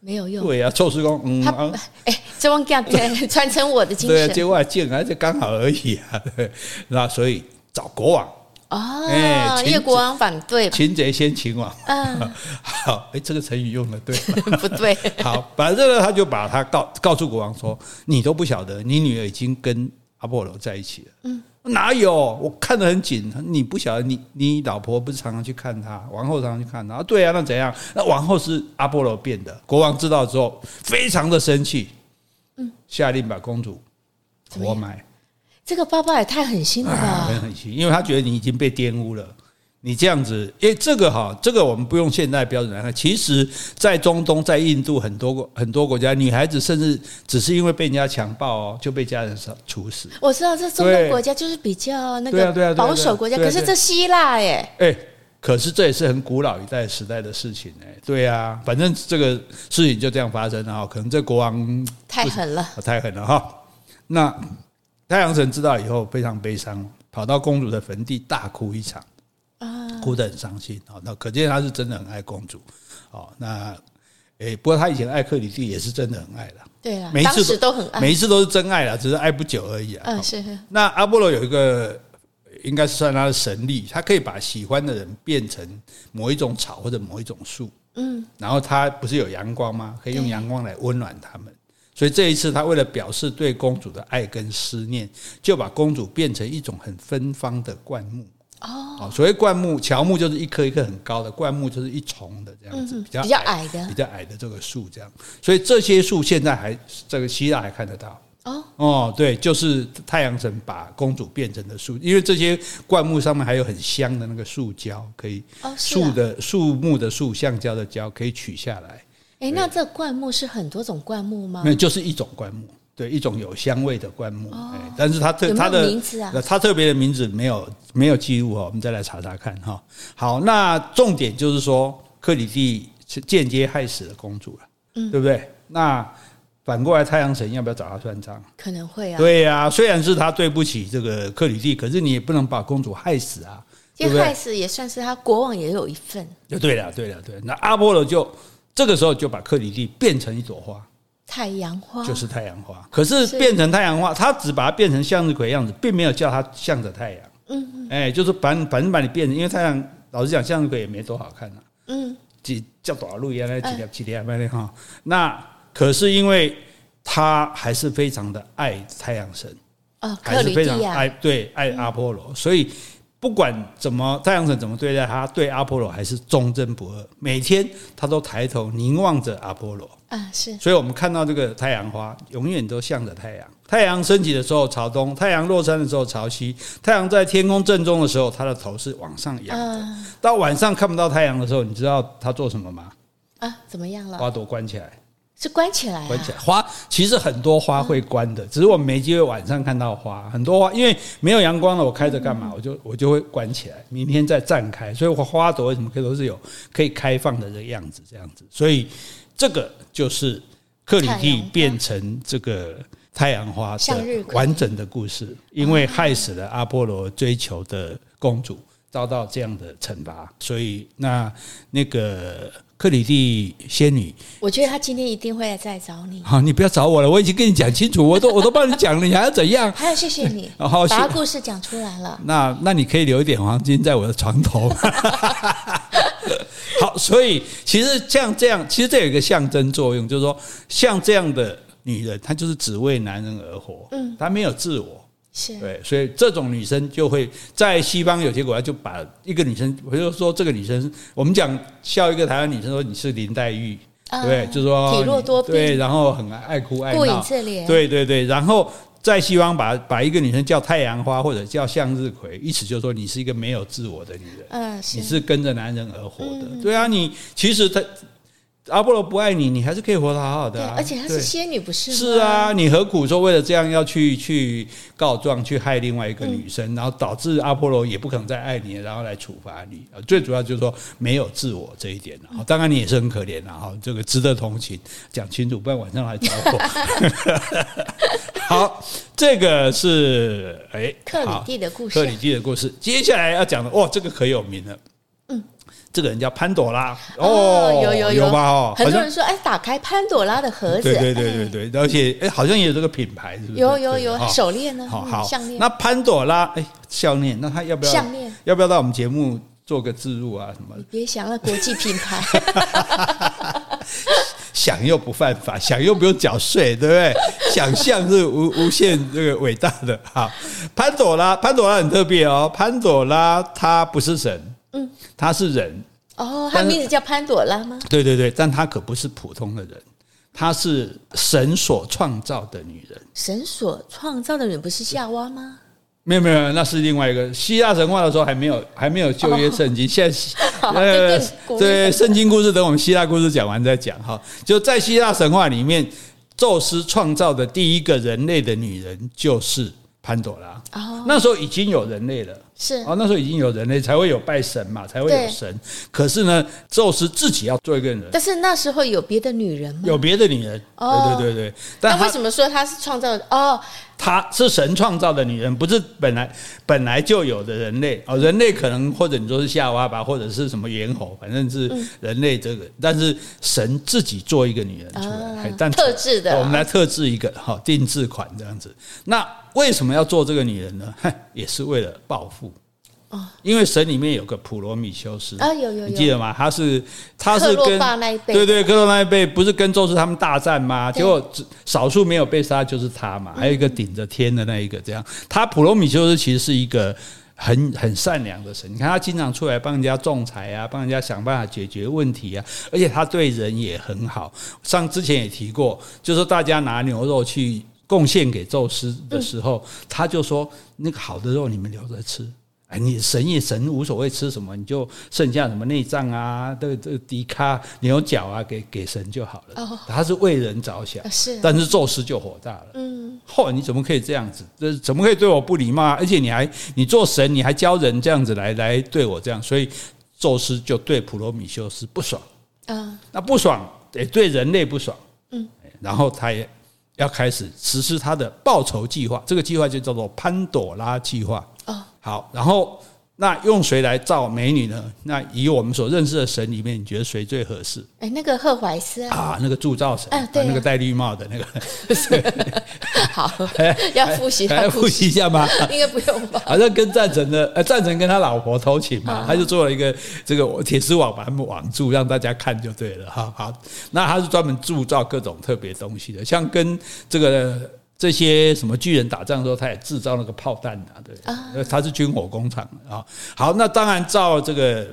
[SPEAKER 2] 没有用。
[SPEAKER 1] 对呀，宙斯公，嗯，
[SPEAKER 2] 哎，这帮干传承我的精神，
[SPEAKER 1] 对啊，结果还贱，而且刚好而已啊。那所以找国王。
[SPEAKER 2] 哦，哎，因为国王反对，
[SPEAKER 1] 擒贼先擒王。嗯，好，哎，这个成语用的对
[SPEAKER 2] 吗？不对。
[SPEAKER 1] 好，反正呢，他就把他告告诉国王说：“你都不晓得，你女儿已经跟阿波罗在一起了。”嗯，哪有？我看得很紧。你不晓得，你你老婆不是常常去看他，王后常常去看他。对啊，那怎样？那王后是阿波罗变的。国王知道之后，非常的生气，嗯，下令把公主活埋。
[SPEAKER 2] 这个爸爸也太狠心了吧！
[SPEAKER 1] 很狠心，因为他觉得你已经被玷污了。你这样子，因为，这个哈，这个我们不用现代标准来看。其实，在中东、在印度很多个很多国家，女孩子甚至只是因为被人家强暴哦，就被家人处死。
[SPEAKER 2] 我知道这中东国家就是比较那个保守国家，可是这希腊耶，
[SPEAKER 1] 诶，可是这也是很古老一代时代的事情哎。对呀，反正这个事情就这样发生了哈。可能这国王
[SPEAKER 2] 太狠了，
[SPEAKER 1] 太狠了哈。那。太阳神知道以后非常悲伤，跑到公主的坟地大哭一场，啊，哭得很伤心啊。那可见他是真的很爱公主。哦，那诶，不过他以前爱克里蒂也是真的很爱的。
[SPEAKER 2] 对啊，每一次都很爱，
[SPEAKER 1] 每一次都是真爱了，只是爱不久而已啊。
[SPEAKER 2] 嗯，是。
[SPEAKER 1] 那阿波罗有一个，应该是算他的神力，他可以把喜欢的人变成某一种草或者某一种树。嗯，然后他不是有阳光吗？可以用阳光来温暖他们。所以这一次他为了表示对公主的爱跟思念，就把公主变成一种很芬芳的灌木。哦，所谓灌木，乔木就是一棵一棵很高的，灌木就是一丛的这样子，比较
[SPEAKER 2] 比较矮的，
[SPEAKER 1] 比较矮的这个树这样。所以这些树现在还这个希腊还看得到。哦哦，对，就是太阳神把公主变成的树，因为这些灌木上面还有很香的那个树胶，可以树的树木的树，橡胶的胶可以取下来。
[SPEAKER 2] 哎，那这灌木是很多种灌木吗？
[SPEAKER 1] 那就是一种灌木。对，一种有香味的灌木，但是它特它的名字啊，它特别的名字没有没有记录哦，我们再来查查看哈。好，那重点就是说，克里蒂是间接害死了公主了，嗯，对不对？那反过来，太阳神要不要找他算账？
[SPEAKER 2] 可能会啊。
[SPEAKER 1] 对呀，虽然是他对不起这个克里蒂，可是你也不能把公主害死啊。
[SPEAKER 2] 这害死也算是他国王也有一份。
[SPEAKER 1] 就对了，对了，对。那阿波罗就这个时候就把克里蒂变成一朵花。
[SPEAKER 2] 太阳花
[SPEAKER 1] 就是太阳花，可是变成太阳花，他只把它变成向日葵的样子，并没有叫它向着太阳。嗯，哎，就是反反正把你变成，因为太阳老实讲，向日葵也没多好看呐。嗯，几叫多少路原来几条几条麦的哈。那可是因为他还是非常的爱太阳神
[SPEAKER 2] 啊，还是非常
[SPEAKER 1] 爱对爱阿波罗，所以。不管怎么太阳神怎么对待他，对阿波罗还是忠贞不二。每天他都抬头凝望着阿波罗
[SPEAKER 2] 啊，是。
[SPEAKER 1] 所以我们看到这个太阳花，永远都向着太阳。太阳升起的时候朝东，太阳落山的时候朝西。太阳在天空正中的时候，他的头是往上仰的。到晚上看不到太阳的时候，你知道他做什么吗？
[SPEAKER 2] 啊，怎么样了？
[SPEAKER 1] 花朵关起来。
[SPEAKER 2] 是关起来，
[SPEAKER 1] 关起来。花其实很多花会关的，只是我们没机会晚上看到花。很多花因为没有阳光了，我开着干嘛？我就我就会关起来，明天再绽开。所以花朵为什么可以都是有可以开放的这个样子，这样子。所以这个就是克里蒂变成这个太阳花的完整的故事，因为害死了阿波罗追求的公主，遭到这样的惩罚。所以那那个。克里蒂仙女，
[SPEAKER 2] 我觉得她今天一定会来再找你。
[SPEAKER 1] 好，你不要找我了，我已经跟你讲清楚，我都我都帮你讲了，你还要怎样？
[SPEAKER 2] 还要谢谢你，好，把故事讲出来了。
[SPEAKER 1] 那那你可以留一点黄金在我的床头。好，所以其实像这样，其实这有一个象征作用，就是说像这样的女人，她就是只为男人而活，嗯，她没有自我。是。对，所以这种女生就会在西方有些国家就把一个女生，比如说这个女生，我们讲笑一个台湾女生说你是林黛玉，啊、对，就是说
[SPEAKER 2] 体弱多病，
[SPEAKER 1] 对，然后很爱哭爱闹，
[SPEAKER 2] 顾影自怜，
[SPEAKER 1] 对对对，然后在西方把把一个女生叫太阳花或者叫向日葵，意思就是说你是一个没有自我的女人，嗯、啊，你是跟着男人而活的，嗯、对啊，你其实她。阿波罗不爱你，你还是可以活得好好的啊！
[SPEAKER 2] 而且她是仙女，不是吗？
[SPEAKER 1] 是啊，你何苦说为了这样要去去告状，去害另外一个女生，然后导致阿波罗也不可能再爱你，然后来处罚你？最主要就是说没有自我这一点。当然你也是很可怜的哈，这个值得同情，讲清楚，不然晚上来找我。好，这个是哎，
[SPEAKER 2] 克里蒂的故事，
[SPEAKER 1] 克里蒂的故事。接下来要讲的，哇，这个可有名了。这个人叫潘朵拉
[SPEAKER 2] 哦，有有有
[SPEAKER 1] 吧？哦，
[SPEAKER 2] 很多人说哎，打开潘朵拉的盒子，
[SPEAKER 1] 对对对对对，而且哎，好像也有这个品牌，是不是？
[SPEAKER 2] 有有有手链呢，好好项链。
[SPEAKER 1] 那潘朵拉哎，项链，那他要不要项链？要不要到我们节目做个置入啊？什么？
[SPEAKER 2] 别想了，国际品牌，
[SPEAKER 1] 想又不犯法，想又不用缴税，对不对？想象是无无限这个伟大的。哈，潘朵拉，潘朵拉很特别哦，潘朵拉她不是神。嗯，她是人
[SPEAKER 2] 哦，她名字叫潘朵拉吗？
[SPEAKER 1] 对对对，但她可不是普通的人，她是神所创造的女人。
[SPEAKER 2] 神所创造的人不是夏娃吗？
[SPEAKER 1] 没有没有，那是另外一个希腊神话的时候还没有还没有旧约圣经，现在 呃对圣经故事等我们希腊故事讲完再讲哈。就在希腊神话里面，宙斯创造的第一个人类的女人就是潘朵拉。哦，那时候已经有人类了。是哦，那时候已经有人类，才会有拜神嘛，才会有神。可是呢，宙斯自己要做一个人。
[SPEAKER 2] 但是那时候有别的女人吗？
[SPEAKER 1] 有别的女人。哦，对对对对。但
[SPEAKER 2] 为什么说她是创造的？哦，
[SPEAKER 1] 她是神创造的女人，不是本来本来就有的人类哦。人类可能或者你说是夏娃吧，或者是什么猿猴，反正是人类这个。嗯、但是神自己做一个女人出来，哦、但
[SPEAKER 2] 特制的、啊，
[SPEAKER 1] 我们来特制一个哈，定制款这样子。那为什么要做这个女人呢？也是为了报复。因为神里面有个普罗米修斯
[SPEAKER 2] 啊，有有有，
[SPEAKER 1] 你记得吗？他是他是跟对对克洛那一辈不是跟宙斯他们大战吗？结果少数没有被杀就是他嘛，还有一个顶着天的那一个这样。他普罗米修斯其实是一个很很善良的神，你看他经常出来帮人家仲裁啊，帮人家想办法解决问题啊，而且他对人也很好。上之前也提过，就是大家拿牛肉去贡献给宙斯的时候，他就说那个好的肉你们留着吃。你神也神无所谓吃什么，你就剩下什么内脏啊，这个这个迪卡牛角啊，给给神就好了。哦，他是为人着想，是。但是宙斯就火大了。嗯，嚯，你怎么可以这样子？这怎么可以对我不礼貌？啊而且你还你做神，你还教人这样子来来对我这样，所以宙斯就对普罗米修斯不爽。啊，那不爽也对人类不爽。嗯，然后他也要开始实施他的报仇计划，这个计划就叫做潘朵拉计划。好，然后那用谁来造美女呢？那以我们所认识的神里面，你觉得谁最合适？
[SPEAKER 2] 哎，那个赫怀斯啊，
[SPEAKER 1] 啊，那个铸造神，啊对啊，那个戴绿帽的那个。
[SPEAKER 2] 好，要复习，
[SPEAKER 1] 还要复习一下吗？
[SPEAKER 2] 应该不用吧？
[SPEAKER 1] 好像跟战神的，呃，战神跟他老婆偷情嘛，他就做了一个这个铁丝网把他们网住，让大家看就对了。哈，好，那他是专门铸造各种特别东西的，像跟这个。这些什么巨人打仗的时候，他也制造那个炮弹啊，对，他是军火工厂啊。好，那当然造这个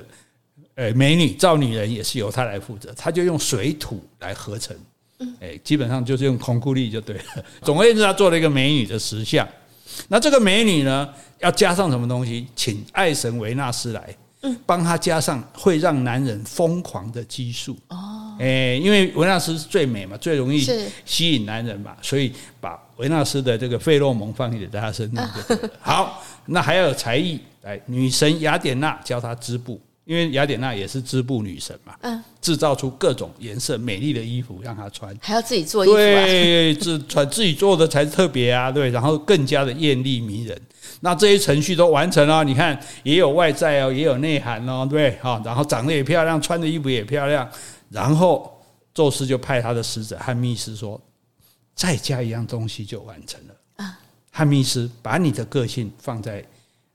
[SPEAKER 1] 呃美女造女人也是由他来负责，他就用水土来合成，哎，基本上就是用空固力就对了。总而言之，他做了一个美女的石像。那这个美女呢，要加上什么东西？请爱神维纳斯来，帮她加上会让男人疯狂的激素。哦，哎，因为维纳斯是最美嘛，最容易吸引男人嘛，所以把。维纳斯的这个费洛蒙放在他身上就对了。好，那还要有才艺，来，女神雅典娜教他织布，因为雅典娜也是织布女神嘛。嗯，制造出各种颜色美丽的衣服让她穿，
[SPEAKER 2] 还要自己做衣服，对，
[SPEAKER 1] 自穿自己做的才特别啊，对，然后更加的艳丽迷人。那这些程序都完成了，你看也有外在哦，也有内涵哦，对，好，然后长得也漂亮，穿的衣服也漂亮，然后宙斯就派他的使者汉密斯说。再加一样东西就完成了啊！汉密斯把你的个性放在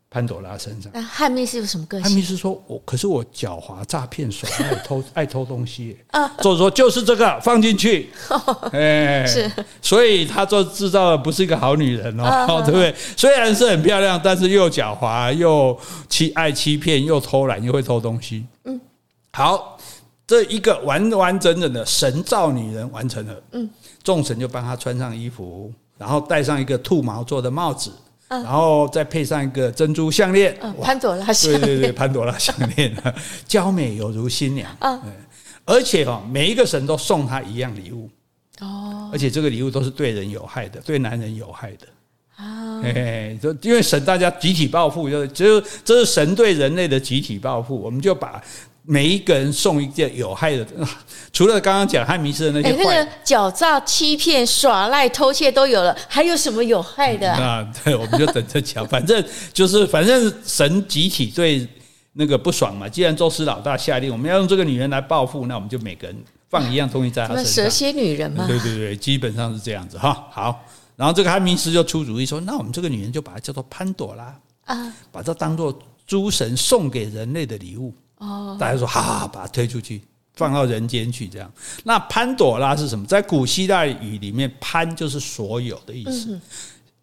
[SPEAKER 1] 潘朵拉身上。那
[SPEAKER 2] 汉密斯有什么个性？
[SPEAKER 1] 汉密斯说：“我可是我狡猾、诈骗、耍赖、偷 爱偷东西。”啊，就是说就是这个放进去。哎，是，所以他做制造的不是一个好女人哦，对不对？虽然是很漂亮，但是又狡猾，又欺爱欺骗，又偷懒，又会偷东西。嗯，好，这一个完完整整的神造女人完成了。嗯。众神就帮他穿上衣服，然后戴上一个兔毛做的帽子，然后再配上一个珍珠项链。
[SPEAKER 2] 潘朵拉项链，
[SPEAKER 1] 对对对，潘朵拉项链，娇美有如新娘。嗯而且哈，每一个神都送他一样礼物。哦，而且这个礼物都是对人有害的，对男人有害的。啊，就因为神大家集体报复，就就这是神对人类的集体报复，我们就把。每一个人送一件有害的，除了刚刚讲汉密斯的那些，哎，那个
[SPEAKER 2] 狡诈、欺骗、耍赖、偷窃都有了，还有什么有害的？
[SPEAKER 1] 啊，对，我们就等着瞧，反正就是，反正神集体对那个不爽嘛。既然宙斯老大下令，我们要用这个女人来报复，那我们就每个人放一样东西在他身上。
[SPEAKER 2] 蛇蝎女人嘛，
[SPEAKER 1] 对对对，基本上是这样子哈。好，然后这个汉密斯就出主意说，那我们这个女人就把它叫做潘朵拉啊，把它当做诸神送给人类的礼物。哦，大家说，好好好，把它推出去，放到人间去，这样。那潘朵拉是什么？在古希腊语里面，潘就是所有的意思，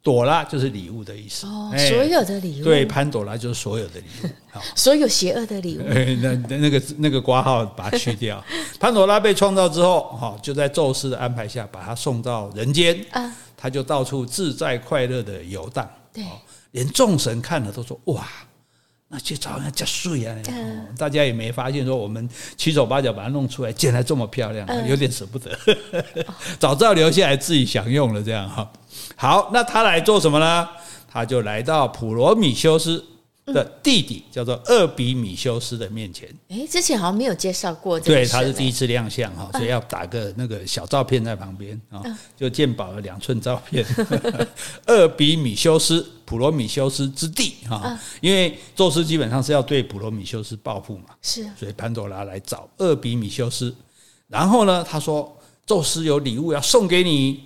[SPEAKER 1] 朵拉就是礼物的意思。哦，所
[SPEAKER 2] 有的礼物。
[SPEAKER 1] 对，潘朵拉就是所有的礼物。好，
[SPEAKER 2] 所有邪恶的礼物。
[SPEAKER 1] 那那个那个挂号把它去掉。潘朵拉被创造之后，哈，就在宙斯的安排下，把他送到人间。啊，他就到处自在快乐的游荡。对，连众神看了都说哇。那就好像加水啊！大家也没发现说我们七手八脚把它弄出来，建得这么漂亮，有点舍不得。早知道留下来自己享用了，这样哈。好，那他来做什么呢？他就来到普罗米修斯的弟弟叫做厄比米修斯的面前。
[SPEAKER 2] 哎，之前好像没有介绍过。
[SPEAKER 1] 对，他是第一次亮相哈，所以要打个那个小照片在旁边啊，就鉴宝了两寸照片。厄比米修斯。普罗米修斯之弟哈，因为宙斯基本上是要对普罗米修斯报复嘛，是，所以潘多拉来找厄比米修斯，然后呢，他说宙斯有礼物要送给你，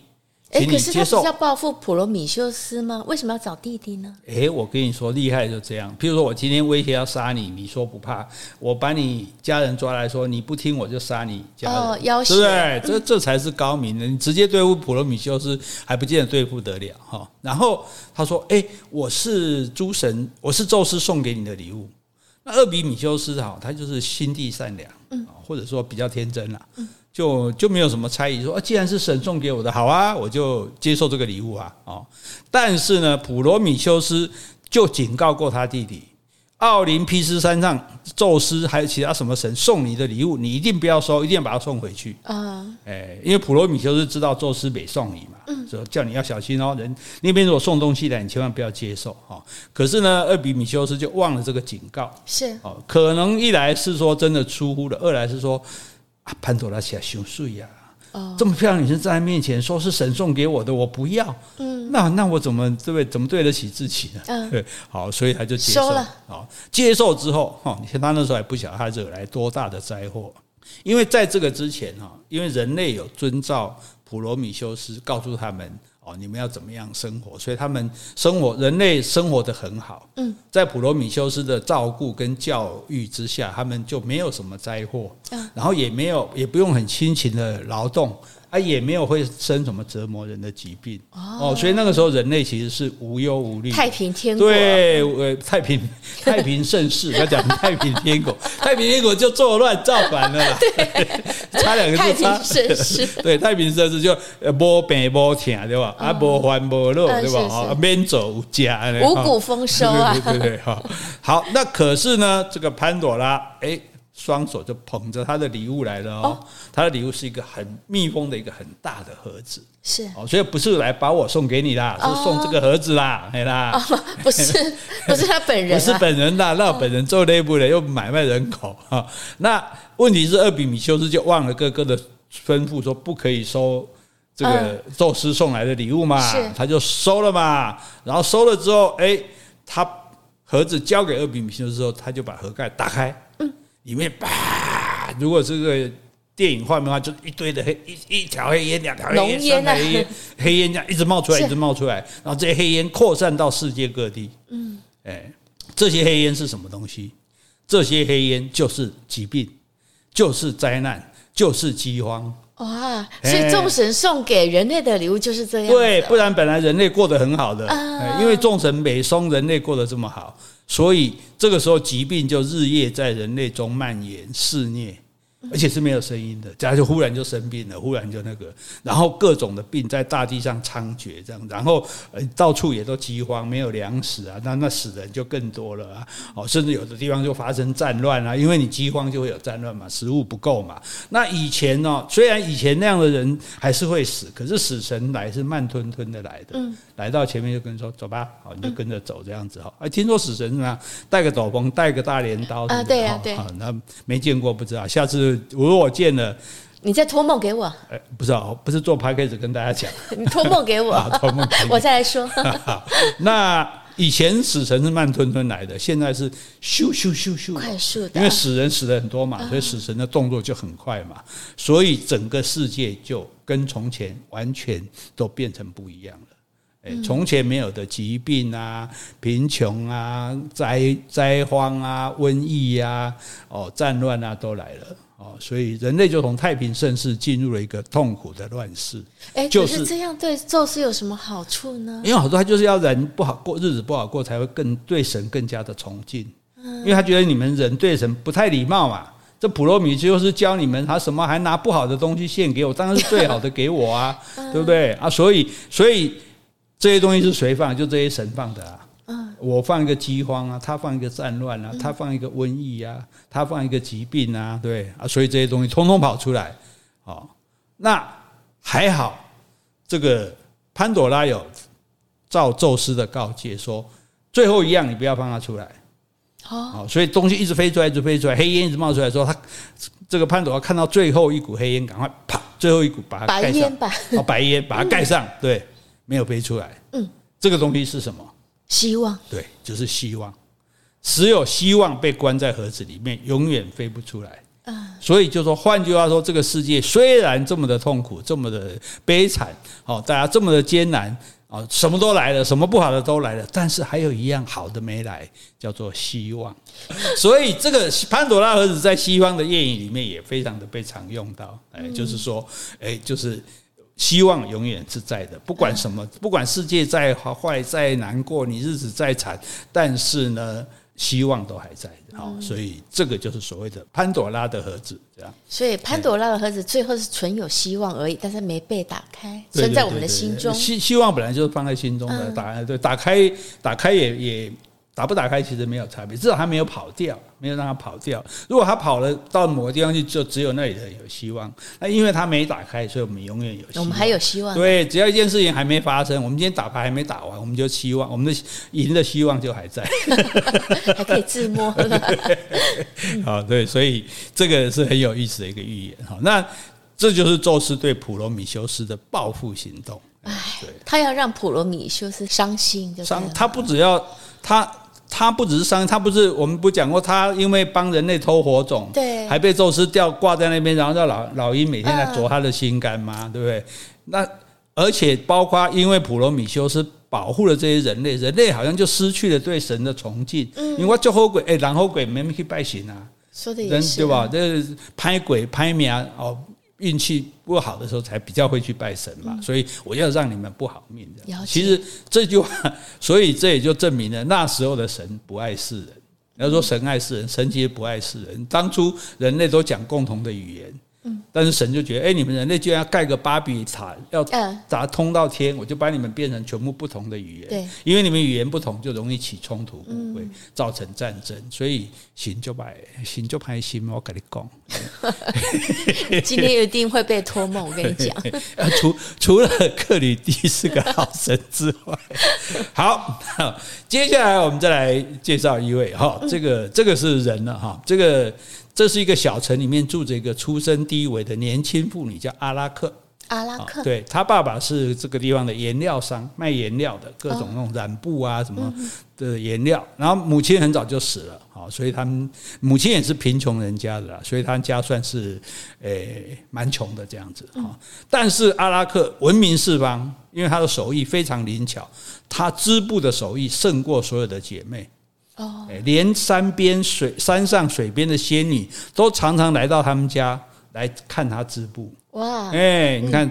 [SPEAKER 2] 哎，可是他是要报复普罗米修斯吗？为什么要找弟弟呢？
[SPEAKER 1] 哎，我跟你说，厉害就这样。譬如说我今天威胁要杀你，你说不怕，我把你家人抓来说，你不听我就杀你家人，
[SPEAKER 2] 哦、要挟，
[SPEAKER 1] 对不对？这这才是高明的。你直接对付普罗米修斯还不见得对付得了哈。然后他说：“哎，我是诸神，我是宙斯送给你的礼物。”那厄比米修斯哈，他就是心地善良，嗯，或者说比较天真啦。嗯就就没有什么猜疑，说啊，既然是神送给我的，好啊，我就接受这个礼物啊，哦。但是呢，普罗米修斯就警告过他弟弟，奥林匹斯山上宙斯还有其他什么神送你的礼物，你一定不要收，一定要把它送回去啊。哎，因为普罗米修斯知道宙斯没送你嘛，嗯，说叫你要小心哦，人那边如果送东西来，你千万不要接受哈。可是呢，厄比米修斯就忘了这个警告，是哦，可能一来是说真的疏忽了，二来是说。潘多拉起来羞碎呀！哦，这么漂亮女生站在面前说是神送给我的，我不要。嗯，那那我怎么对不对？怎么对得起自己呢？嗯，对，好，所以他就接受了。好，接受之后，哈，你看他那时候还不晓得他惹来多大的灾祸，因为在这个之前，哈，因为人类有遵照普罗米修斯告诉他们。哦，你们要怎么样生活？所以他们生活，人类生活的很好。嗯，在普罗米修斯的照顾跟教育之下，他们就没有什么灾祸，然后也没有，也不用很辛勤的劳动。啊，也没有会生什么折磨人的疾病。哦，所以那个时候人类其实是无忧无虑，
[SPEAKER 2] 太平天国，
[SPEAKER 1] 对，呃，太平太平盛世，要讲 太平天国，太平天国就作乱造反了啦，对，差两个字，太平盛世，对，太平盛世就无病无痛，对吧？啊，无烦无乐，对吧？啊，免走无家，
[SPEAKER 2] 五谷丰收啊，
[SPEAKER 1] 对对对，好，好，那可是呢，这个潘朵拉，哎。双手就捧着他的礼物来了哦，他的礼物是一个很密封的一个很大的盒子，是。哦，所以不是来把我送给你啦，是送这个盒子啦，嘿啦，
[SPEAKER 2] 不是 不是他本人，
[SPEAKER 1] 不是本人啦，那本人做内部的又买卖人口啊，那问题是厄比米修斯就忘了哥哥的吩咐，说不可以收这个宙斯送来的礼物嘛，他就收了嘛，然后收了之后，哎，他盒子交给厄比米修斯之后，他就把盒盖打开。里面叭，如果是个电影画面的话，就一堆的黑一一条黑烟，两条黑烟，三条黑烟，黑烟这样一直冒出来，一直冒出来，然后这些黑烟扩散到世界各地。嗯，哎，这些黑烟是什么东西？这些黑烟就是疾病，就是灾难，就是饥荒。哇！
[SPEAKER 2] 所以众神送给人类的礼物就是这样。
[SPEAKER 1] 对，不然本来人类过得很好的，因为众神美送人类过得这么好。所以这个时候，疾病就日夜在人类中蔓延肆虐。而且是没有声音的，假如就忽然就生病了，忽然就那个，然后各种的病在大地上猖獗，这样，然后呃到处也都饥荒，没有粮食啊，那那死人就更多了啊，哦，甚至有的地方就发生战乱啊，因为你饥荒就会有战乱嘛，食物不够嘛。那以前呢，虽然以前那样的人还是会死，可是死神来是慢吞吞的来的，嗯，来到前面就跟你说走吧，好，你就跟着走这样子哈。哎，听说死神是什么？带个斗篷，带个大镰刀
[SPEAKER 2] 啊，对呀，对，
[SPEAKER 1] 好，那没见过不知道，下次。如果我见了，
[SPEAKER 2] 你再托梦给我。
[SPEAKER 1] 哎，不是啊，不是做 podcast 跟大家讲。
[SPEAKER 2] 你托梦给我，托梦给 我再来说。
[SPEAKER 1] 那以前死神是慢吞吞来的，现在是咻咻咻咻，
[SPEAKER 2] 快速的。
[SPEAKER 1] 因为死人死的很多嘛，所以死神的动作就很快嘛，所以整个世界就跟从前完全都变成不一样了。哎，从前没有的疾病啊、贫穷啊、灾灾荒啊、瘟疫啊、哦战乱啊都来了。哦，所以人类就从太平盛世进入了一个痛苦的乱世。
[SPEAKER 2] 哎，就是这样对宙斯有什么好处呢？
[SPEAKER 1] 因为好多他就是要人不好过，日子不好过，才会更对神更加的崇敬。因为他觉得你们人对神不太礼貌嘛。这普罗米修斯教你们，他什么还拿不好的东西献给我，当然是最好的给我啊，对不对啊？所以，所以这些东西是谁放？就这些神放的啊。我放一个饥荒啊，他放一个战乱啊，他放一个瘟疫啊，他放一个疾病啊，对啊，所以这些东西通通跑出来。好，那还好，这个潘朵拉有照宙斯的告诫说，最后一样你不要放它出来。哦，所以东西一直飞出来，一直飞出来，黑烟一直冒出来，说他这个潘朵拉看到最后一股黑烟，赶快啪，最后一股把它盖上。白烟吧，哦，白烟把它盖上，对，没有飞出来。嗯，这个东西是什么？
[SPEAKER 2] 希望，
[SPEAKER 1] 对，就是希望，只有希望被关在盒子里面，永远飞不出来。所以就说，换句话说，这个世界虽然这么的痛苦，这么的悲惨，哦，大家这么的艰难。啊，什么都来了，什么不好的都来了，但是还有一样好的没来，叫做希望。所以这个潘朵拉盒子在西方的电影里面也非常的被常用到，哎，就是说，哎，就是希望永远是在的，不管什么，不管世界再坏、再难过，你日子再惨，但是呢。希望都还在，好，所以这个就是所谓的潘朵拉的盒子，这样。
[SPEAKER 2] 所以潘朵拉的盒子最后是存有希望而已，但是没被打开，存在我们的心中。
[SPEAKER 1] 希希望本来就是放在心中的，打对打开，打开也也。打不打开其实没有差别，至少他没有跑掉，没有让他跑掉。如果他跑了到某个地方去，就只有那里的有希望。那因为他没打开，所以我们永远有希望。
[SPEAKER 2] 我们还有希望。
[SPEAKER 1] 对，只要一件事情还没发生，我们今天打牌还没打完，我们就希望我们的赢的希望就还在，
[SPEAKER 2] 还可以自摸了。
[SPEAKER 1] 好，对，所以这个是很有意思的一个预言。好，那这就是宙斯对普罗米修斯的报复行动。
[SPEAKER 2] 哎，他要让普罗米修斯伤心，
[SPEAKER 1] 伤他不只要他。他不只是伤，他不是我们不讲过，他因为帮人类偷火种，
[SPEAKER 2] 对，
[SPEAKER 1] 还被宙斯吊挂在那边，然后让老老鹰每天来啄他的心肝嘛，嗯、对不对？那而且包括因为普罗米修斯保护了这些人类，人类好像就失去了对神的崇敬，嗯、因为我做好鬼，哎，然后鬼没没去拜神啊，
[SPEAKER 2] 说的也是，
[SPEAKER 1] 对吧？这是拍鬼拍命哦。运气不好的时候才比较会去拜神嘛，所以我要让你们不好命的。其实这句话，所以这也就证明了那时候的神不爱世人。要说神爱世人，神其实不爱世人。当初人类都讲共同的语言。但是神就觉得，哎，你们人类居然要盖个巴比塔，要砸通到天，我就把你们变成全部不同的语言。对，因为你们语言不同，就容易起冲突，会造成战争。所以行就把行就派心，我跟你讲，
[SPEAKER 2] 今天一定会被托梦。我跟你讲，
[SPEAKER 1] 除除了克里蒂是个好神之外，好，接下来我们再来介绍一位哈，这个这个是人了哈，这个。这是一个小城里面住着一个出身低微的年轻妇女，叫阿拉克。
[SPEAKER 2] 阿拉克，
[SPEAKER 1] 对，他爸爸是这个地方的颜料商，卖颜料的，各种那种染布啊什么的颜料。然后母亲很早就死了，好，所以他们母亲也是贫穷人家的啦，所以他们家算是诶蛮穷的这样子哈。但是阿拉克闻名四方，因为他的手艺非常灵巧，他织布的手艺胜过所有的姐妹。哦，连山边水山上水边的仙女都常常来到他们家来看他织布。哇！哎，你看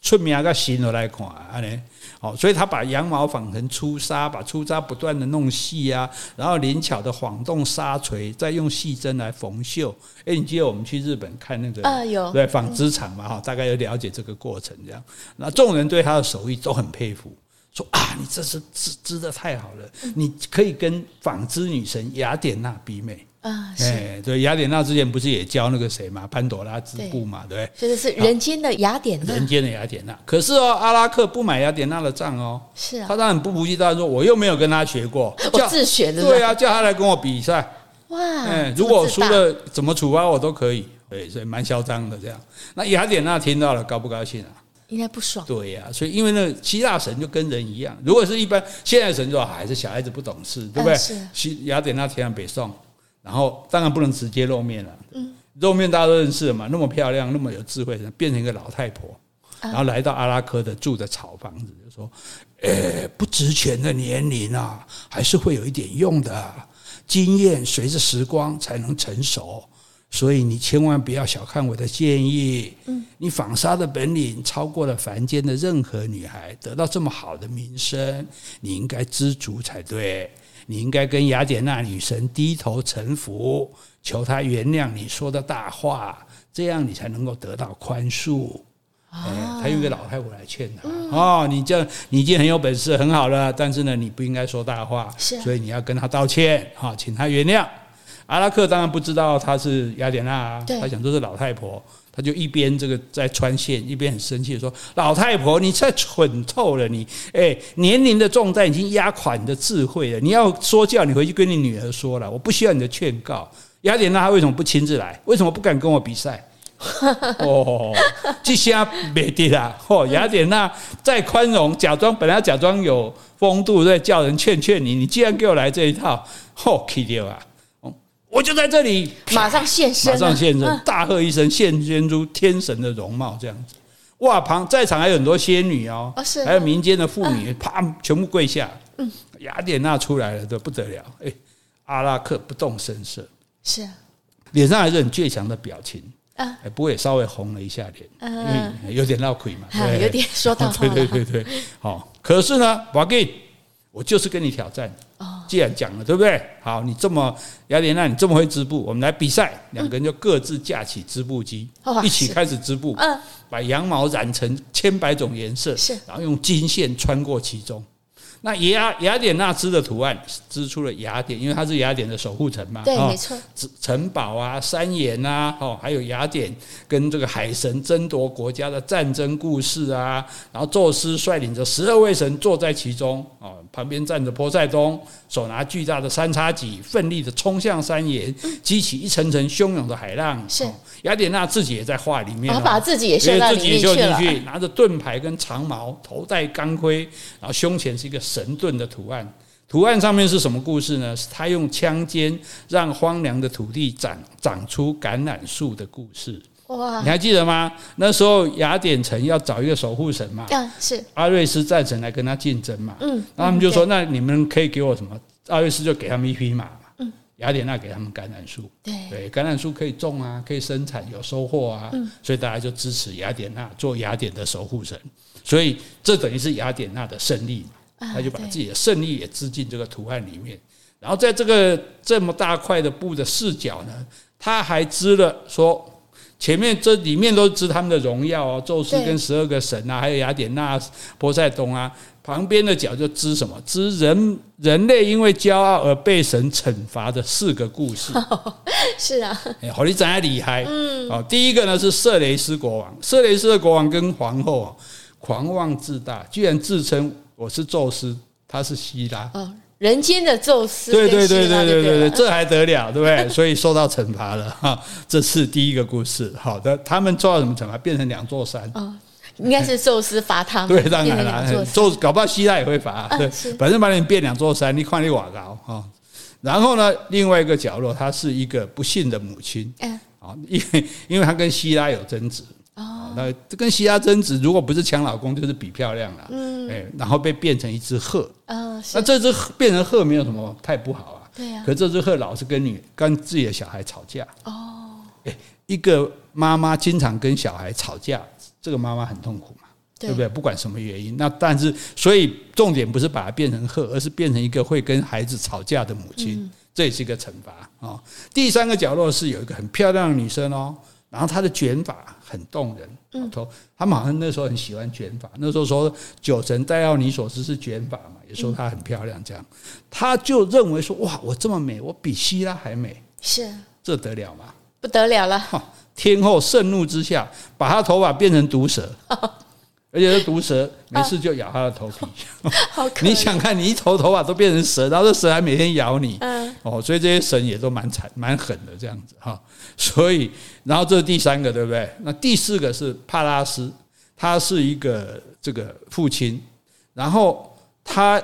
[SPEAKER 1] 出名个新的来看啊，嘞，好，所以他把羊毛纺成粗纱，把粗纱不断的弄细啊，然后灵巧的晃动纱锤，再用细针来缝绣。哎，你记得我们去日本看那个啊，有对纺织厂嘛？哈，大概有了解这个过程这样。那众人对他的手艺都很佩服。说啊，你这是织织的太好了，你可以跟纺织女神雅典娜比美啊！哎，对，雅典娜之前不是也教那个谁嘛，潘朵拉织布嘛，对不对？这
[SPEAKER 2] 个是人间的雅典娜，
[SPEAKER 1] 人间的雅典娜。可是哦，阿拉克不买雅典娜的账哦，是啊，他当然不服气，他说我又没有跟他学过，
[SPEAKER 2] 我自学的，
[SPEAKER 1] 对啊，叫他来跟我比赛。哇，哎，如果我输了，怎么处罚我都可以，对，所以蛮嚣张的这样。那雅典娜听到了，高不高兴啊？
[SPEAKER 2] 应该不爽。
[SPEAKER 1] 对呀、啊，所以因为那个希腊神就跟人一样，如果是一般现在神就还是小孩子不懂事，对不对？西雅典娜天南北宋，然后当然不能直接露面了。嗯，露面大家都认识了嘛，那么漂亮，那么有智慧变成一个老太婆，然后来到阿拉科的住的草房子，就说：“诶，不值钱的年龄啊，还是会有一点用的，经验随着时光才能成熟。”所以你千万不要小看我的建议。嗯，你纺纱的本领超过了凡间的任何女孩，得到这么好的名声，你应该知足才对。你应该跟雅典娜女神低头臣服，求她原谅你说的大话，这样你才能够得到宽恕。他用一个老太婆来劝他。哦，你这你已经很有本事，很好了，但是呢，你不应该说大话，所以你要跟她道歉，哈，请她原谅。阿拉克当然不知道她是雅典娜啊，他想这是老太婆，他就一边这个在穿线，一边很生气的说：“老太婆，你太蠢透了，你哎，年龄的重担已经压垮你的智慧了。你要说教，你回去跟你女儿说了，我不需要你的劝告。雅典娜她为什么不亲自来？为什么不敢跟我比赛？哦，这下没得了。哦，雅典娜再宽容，假装本来要假装有风度，在叫人劝劝你，你既然给我来这一套，哦，气掉啊！”我就在这里，
[SPEAKER 2] 马上现身，
[SPEAKER 1] 马上现身，大喝一声，现现出天神的容貌，这样子。哇，旁在场还有很多仙女哦，还有民间的妇女，啪，全部跪下。嗯，雅典娜出来了，都不得了。哎，阿拉克不动声色，
[SPEAKER 2] 是，
[SPEAKER 1] 啊脸上还是很倔强的表情。啊，不过也稍微红了一下脸，因为有点闹亏嘛，
[SPEAKER 2] 有点说到 话了。
[SPEAKER 1] 对对对对，好。可是呢，瓦给，我就是跟你挑战。既然讲了，对不对？好，你这么雅典娜，你这么会织布，我们来比赛。两个人就各自架起织布机，一起开始织布。嗯，把羊毛染成千百种颜色，是，然后用金线穿过其中。那雅雅典娜织的图案织出了雅典，因为它是雅典的守护城嘛。
[SPEAKER 2] 对，没错。
[SPEAKER 1] 城堡啊，山岩啊，哦，还有雅典跟这个海神争夺国家的战争故事啊。然后宙斯率领着十二位神坐在其中，哦，旁边站着波塞冬，手拿巨大的三叉戟，奋力的冲向山岩，激起一层层汹涌的海浪。是。雅典娜自己也在画里面，
[SPEAKER 2] 把自己也绣到里面去了。
[SPEAKER 1] 拿着盾牌跟长矛，头戴钢盔，然后胸前是一个神盾的图案。图案上面是什么故事呢？是他用枪尖让荒凉的土地长长出橄榄树的故事。哇！你还记得吗？那时候雅典城要找一个守护神嘛？
[SPEAKER 2] 嗯，是
[SPEAKER 1] 阿瑞斯战神来跟他竞争嘛？嗯，然后他们就说：“那你们可以给我什么？”阿瑞斯就给他们一匹马。雅典娜给他们橄榄树，对，橄榄树可以种啊，可以生产，有收获啊，所以大家就支持雅典娜做雅典的守护神，所以这等于是雅典娜的胜利嘛，他就把自己的胜利也织进这个图案里面，然后在这个这么大块的布的视角呢，他还织了说。前面这里面都织他们的荣耀哦，宙斯跟十二个神啊，还有雅典娜、波塞冬啊。旁边的角就织什么？织人人类因为骄傲而被神惩罚的四个故事。
[SPEAKER 2] 是啊，
[SPEAKER 1] 好，你真厉害。嗯，好，第一个呢是色雷斯国王，色雷斯的国王跟皇后啊，狂妄自大，居然自称我是宙斯，他是希拉。
[SPEAKER 2] 人间的宙斯，
[SPEAKER 1] 对对对对对对对，这还得了，对不对？所以受到惩罚了哈。这是第一个故事。好的，他们受到什么惩罚？变成两座山。
[SPEAKER 2] 哦，应该是宙斯罚他们。
[SPEAKER 1] 对，当然了，宙搞不好希腊也会罚。对，反正把你变两座山，你看你瓦高啊。然后呢，另外一个角落，他是一个不幸的母亲。嗯，啊，因为因为他跟希拉有争执。哦，那这跟希拉争执，如果不是抢老公，就是比漂亮了。嗯，哎，然后被变成一只鹤。哦，那这只变成鹤没有什么太不好啊。对呀。可这只鹤老是跟你跟自己的小孩吵架。哦，哎，一个妈妈经常跟小孩吵架，这个妈妈很痛苦嘛，对不对？不管什么原因，那但是所以重点不是把它变成鹤，而是变成一个会跟孩子吵架的母亲，这也是一个惩罚啊。第三个角落是有一个很漂亮的女生哦。然后她的卷发很动人，嗯，他们好像那时候很喜欢卷发。那时候说九神戴奥尼索斯是卷发嘛，也说她很漂亮。这样，他就认为说哇，我这么美，我比希拉还美，是这得了吗？
[SPEAKER 2] 不得了了！
[SPEAKER 1] 天后盛怒之下，把他头发变成毒蛇。而且是毒蛇，没事就咬他的头皮。你想看，你一头头发都变成蛇，然后这蛇还每天咬你。哦，所以这些神也都蛮惨、蛮狠的这样子哈。所以，然后这是第三个，对不对？那第四个是帕拉斯，他是一个这个父亲，然后他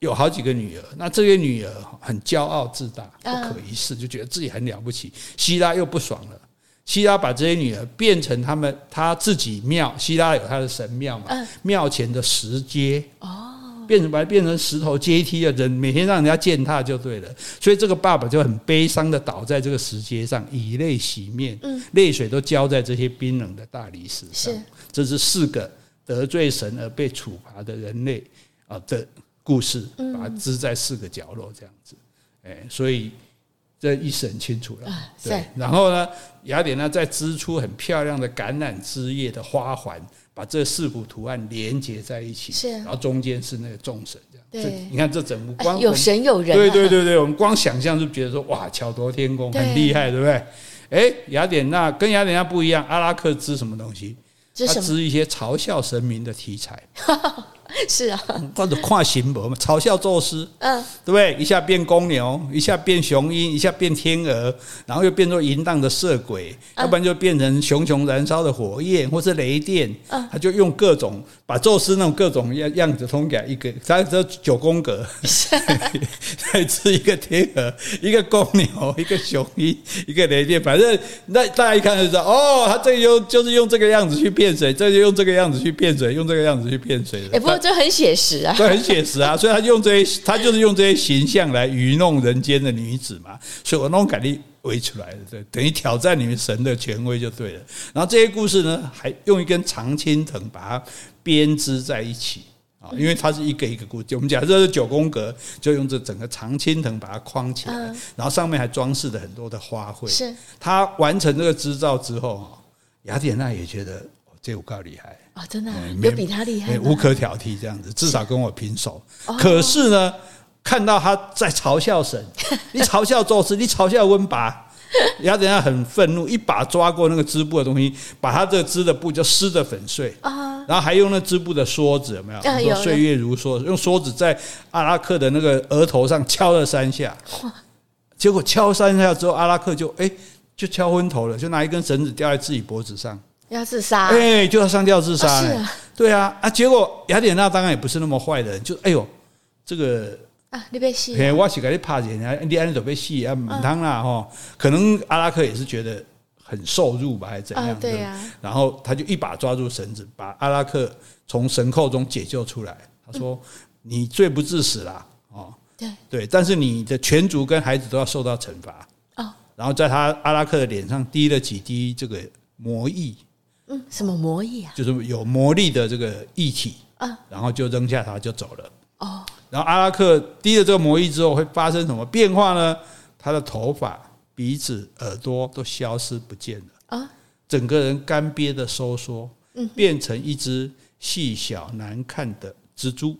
[SPEAKER 1] 有好几个女儿。那这些女儿很骄傲自大、不可一世，就觉得自己很了不起。希拉又不爽了。希拉把这些女儿变成他们他自己庙，希拉有他的神庙嘛，庙前的石阶哦，变成把它变成石头阶梯的人，每天让人家践踏就对了。所以这个爸爸就很悲伤的倒在这个石阶上，以泪洗面，泪水都浇在这些冰冷的大理石上。这是四个得罪神而被处罚的人类啊的故事，把它织在四个角落这样子。哎，所以。这意思很清楚了，对。然后呢，雅典娜再织出很漂亮的橄榄枝叶的花环，把这四幅图案连接在一起。是，然后中间是那个众神这样。对，你看这整幅光
[SPEAKER 2] 有神有人。
[SPEAKER 1] 对对对对，我们光想象就觉得说哇，巧夺天工，很厉害，对不对？哎，雅典娜跟雅典娜不一样，阿拉克织什么东西？他织一些嘲笑神明的题材。
[SPEAKER 2] 是啊，
[SPEAKER 1] 或者跨形模嘛，嘲笑宙斯，嗯，对不对？一下变公牛，一下变雄鹰，一下变天鹅，然后又变作淫荡的色鬼，嗯、要不然就变成熊熊燃烧的火焰，或是雷电，嗯，他就用各种把宙斯那种各种样样子通给一个，他这九宫格，再吃一个天鹅，一个公牛，一个雄鹰，一个雷电，反正那大家一看就知道，哦，他这个用就是用这个样子去骗谁，这就用这个样子去骗水，用这个样子去骗水的。
[SPEAKER 2] 欸、不过这很写实啊，
[SPEAKER 1] 对，很写实啊，所以他用这些，他就是用这些形象来愚弄人间的女子嘛，所以我那种感觉围出来的，对，等于挑战你们神的权威就对了。然后这些故事呢，还用一根常青藤把它编织在一起啊，因为它是一个一个故事。我们假设是九宫格，就用这整个常青藤把它框起来，然后上面还装饰了很多的花卉。是，他完成这个织造之后，雅典娜也觉得。这我够厉害
[SPEAKER 2] 啊！真的有比他厉害，
[SPEAKER 1] 无可挑剔这样子，至少跟我平手。可是呢，看到他在嘲笑神，你嘲笑宙斯，你嘲笑温拔，雅典娜很愤怒，一把抓过那个织布的东西，把他这个织的布就撕得粉碎啊！然后还用那织布的梭子，有没有？说岁月如梭，用梭子在阿拉克的那个额头上敲了三下，结果敲三下之后，阿拉克就哎就敲昏头了，就拿一根绳子吊在自己脖子上。
[SPEAKER 2] 要自杀？
[SPEAKER 1] 哎，就要上吊自杀。是啊，对啊，啊，结果雅典娜当然也不是那么坏的人，就哎呦，这个
[SPEAKER 2] 啊，你被戏，
[SPEAKER 1] 我是给你怕人家，你安都被戏啊，满汤啦哈。可能阿拉克也是觉得很受辱吧，还是怎样？对呀。然后他就一把抓住绳子，把阿拉克从绳扣中解救出来。他说：“你罪不至死啦，哦，对对，但是你的全族跟孩子都要受到惩罚。”哦。然后在他阿拉克的脸上滴了几滴这个魔液。
[SPEAKER 2] 嗯，什么魔力啊？
[SPEAKER 1] 就是有魔力的这个液体啊，然后就扔下它就走了。哦，然后阿拉克滴了这个魔力之后会发生什么变化呢？他的头发、鼻子、耳朵都消失不见了啊，整个人干瘪的收缩，嗯，变成一只细小难看的蜘蛛。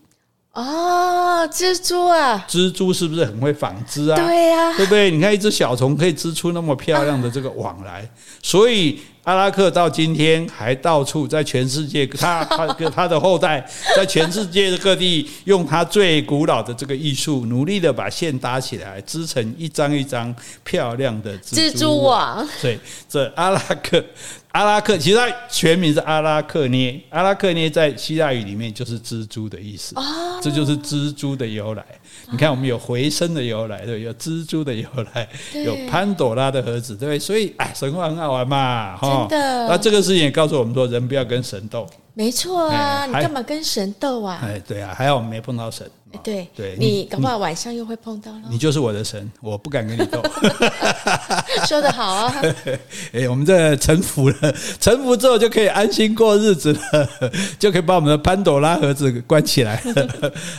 [SPEAKER 2] 哦，蜘蛛啊！
[SPEAKER 1] 蜘蛛是不是很会纺织啊？
[SPEAKER 2] 对呀，
[SPEAKER 1] 对不对？你看一只小虫可以织出那么漂亮的这个网来，所以。阿拉克到今天还到处在全世界，他他跟 他的后代在全世界的各地用他最古老的这个艺术，努力的把线搭起来，织成一张一张漂亮的蜘蛛网。对，这阿拉克，阿拉克其实它全名是阿拉克涅，阿拉克涅在希腊语里面就是蜘蛛的意思。这就是蜘蛛的由来。你看，我们有回声的由来，对，有蜘蛛的由来，有潘朵拉的盒子，对，所以哎，神话很好玩嘛，哈。真的。那这个事情也告诉我们说，人不要跟神斗。
[SPEAKER 2] 没错啊，你干嘛跟神斗啊？
[SPEAKER 1] 哎，对啊，还好我们没碰到神。
[SPEAKER 2] 对，对你搞不好晚上又会碰到了。
[SPEAKER 1] 你就是我的神，我不敢跟你斗。
[SPEAKER 2] 说得好啊！
[SPEAKER 1] 哎，我们这臣服了，臣服之后就可以安心过日子了，就可以把我们的潘朵拉盒子关起来。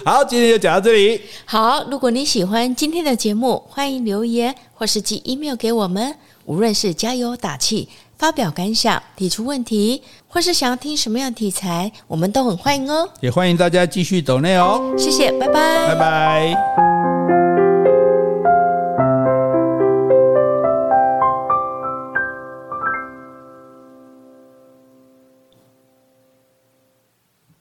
[SPEAKER 1] 好，今天就讲到这里。
[SPEAKER 2] 好，如果你喜欢今天的节目，欢迎留言或是寄 email 给我们。无论是加油打气。发表感想、提出问题，或是想要听什么样的题材，我们都很欢迎哦。
[SPEAKER 1] 也欢迎大家继续走内哦。谢
[SPEAKER 2] 谢，拜拜，
[SPEAKER 1] 拜拜。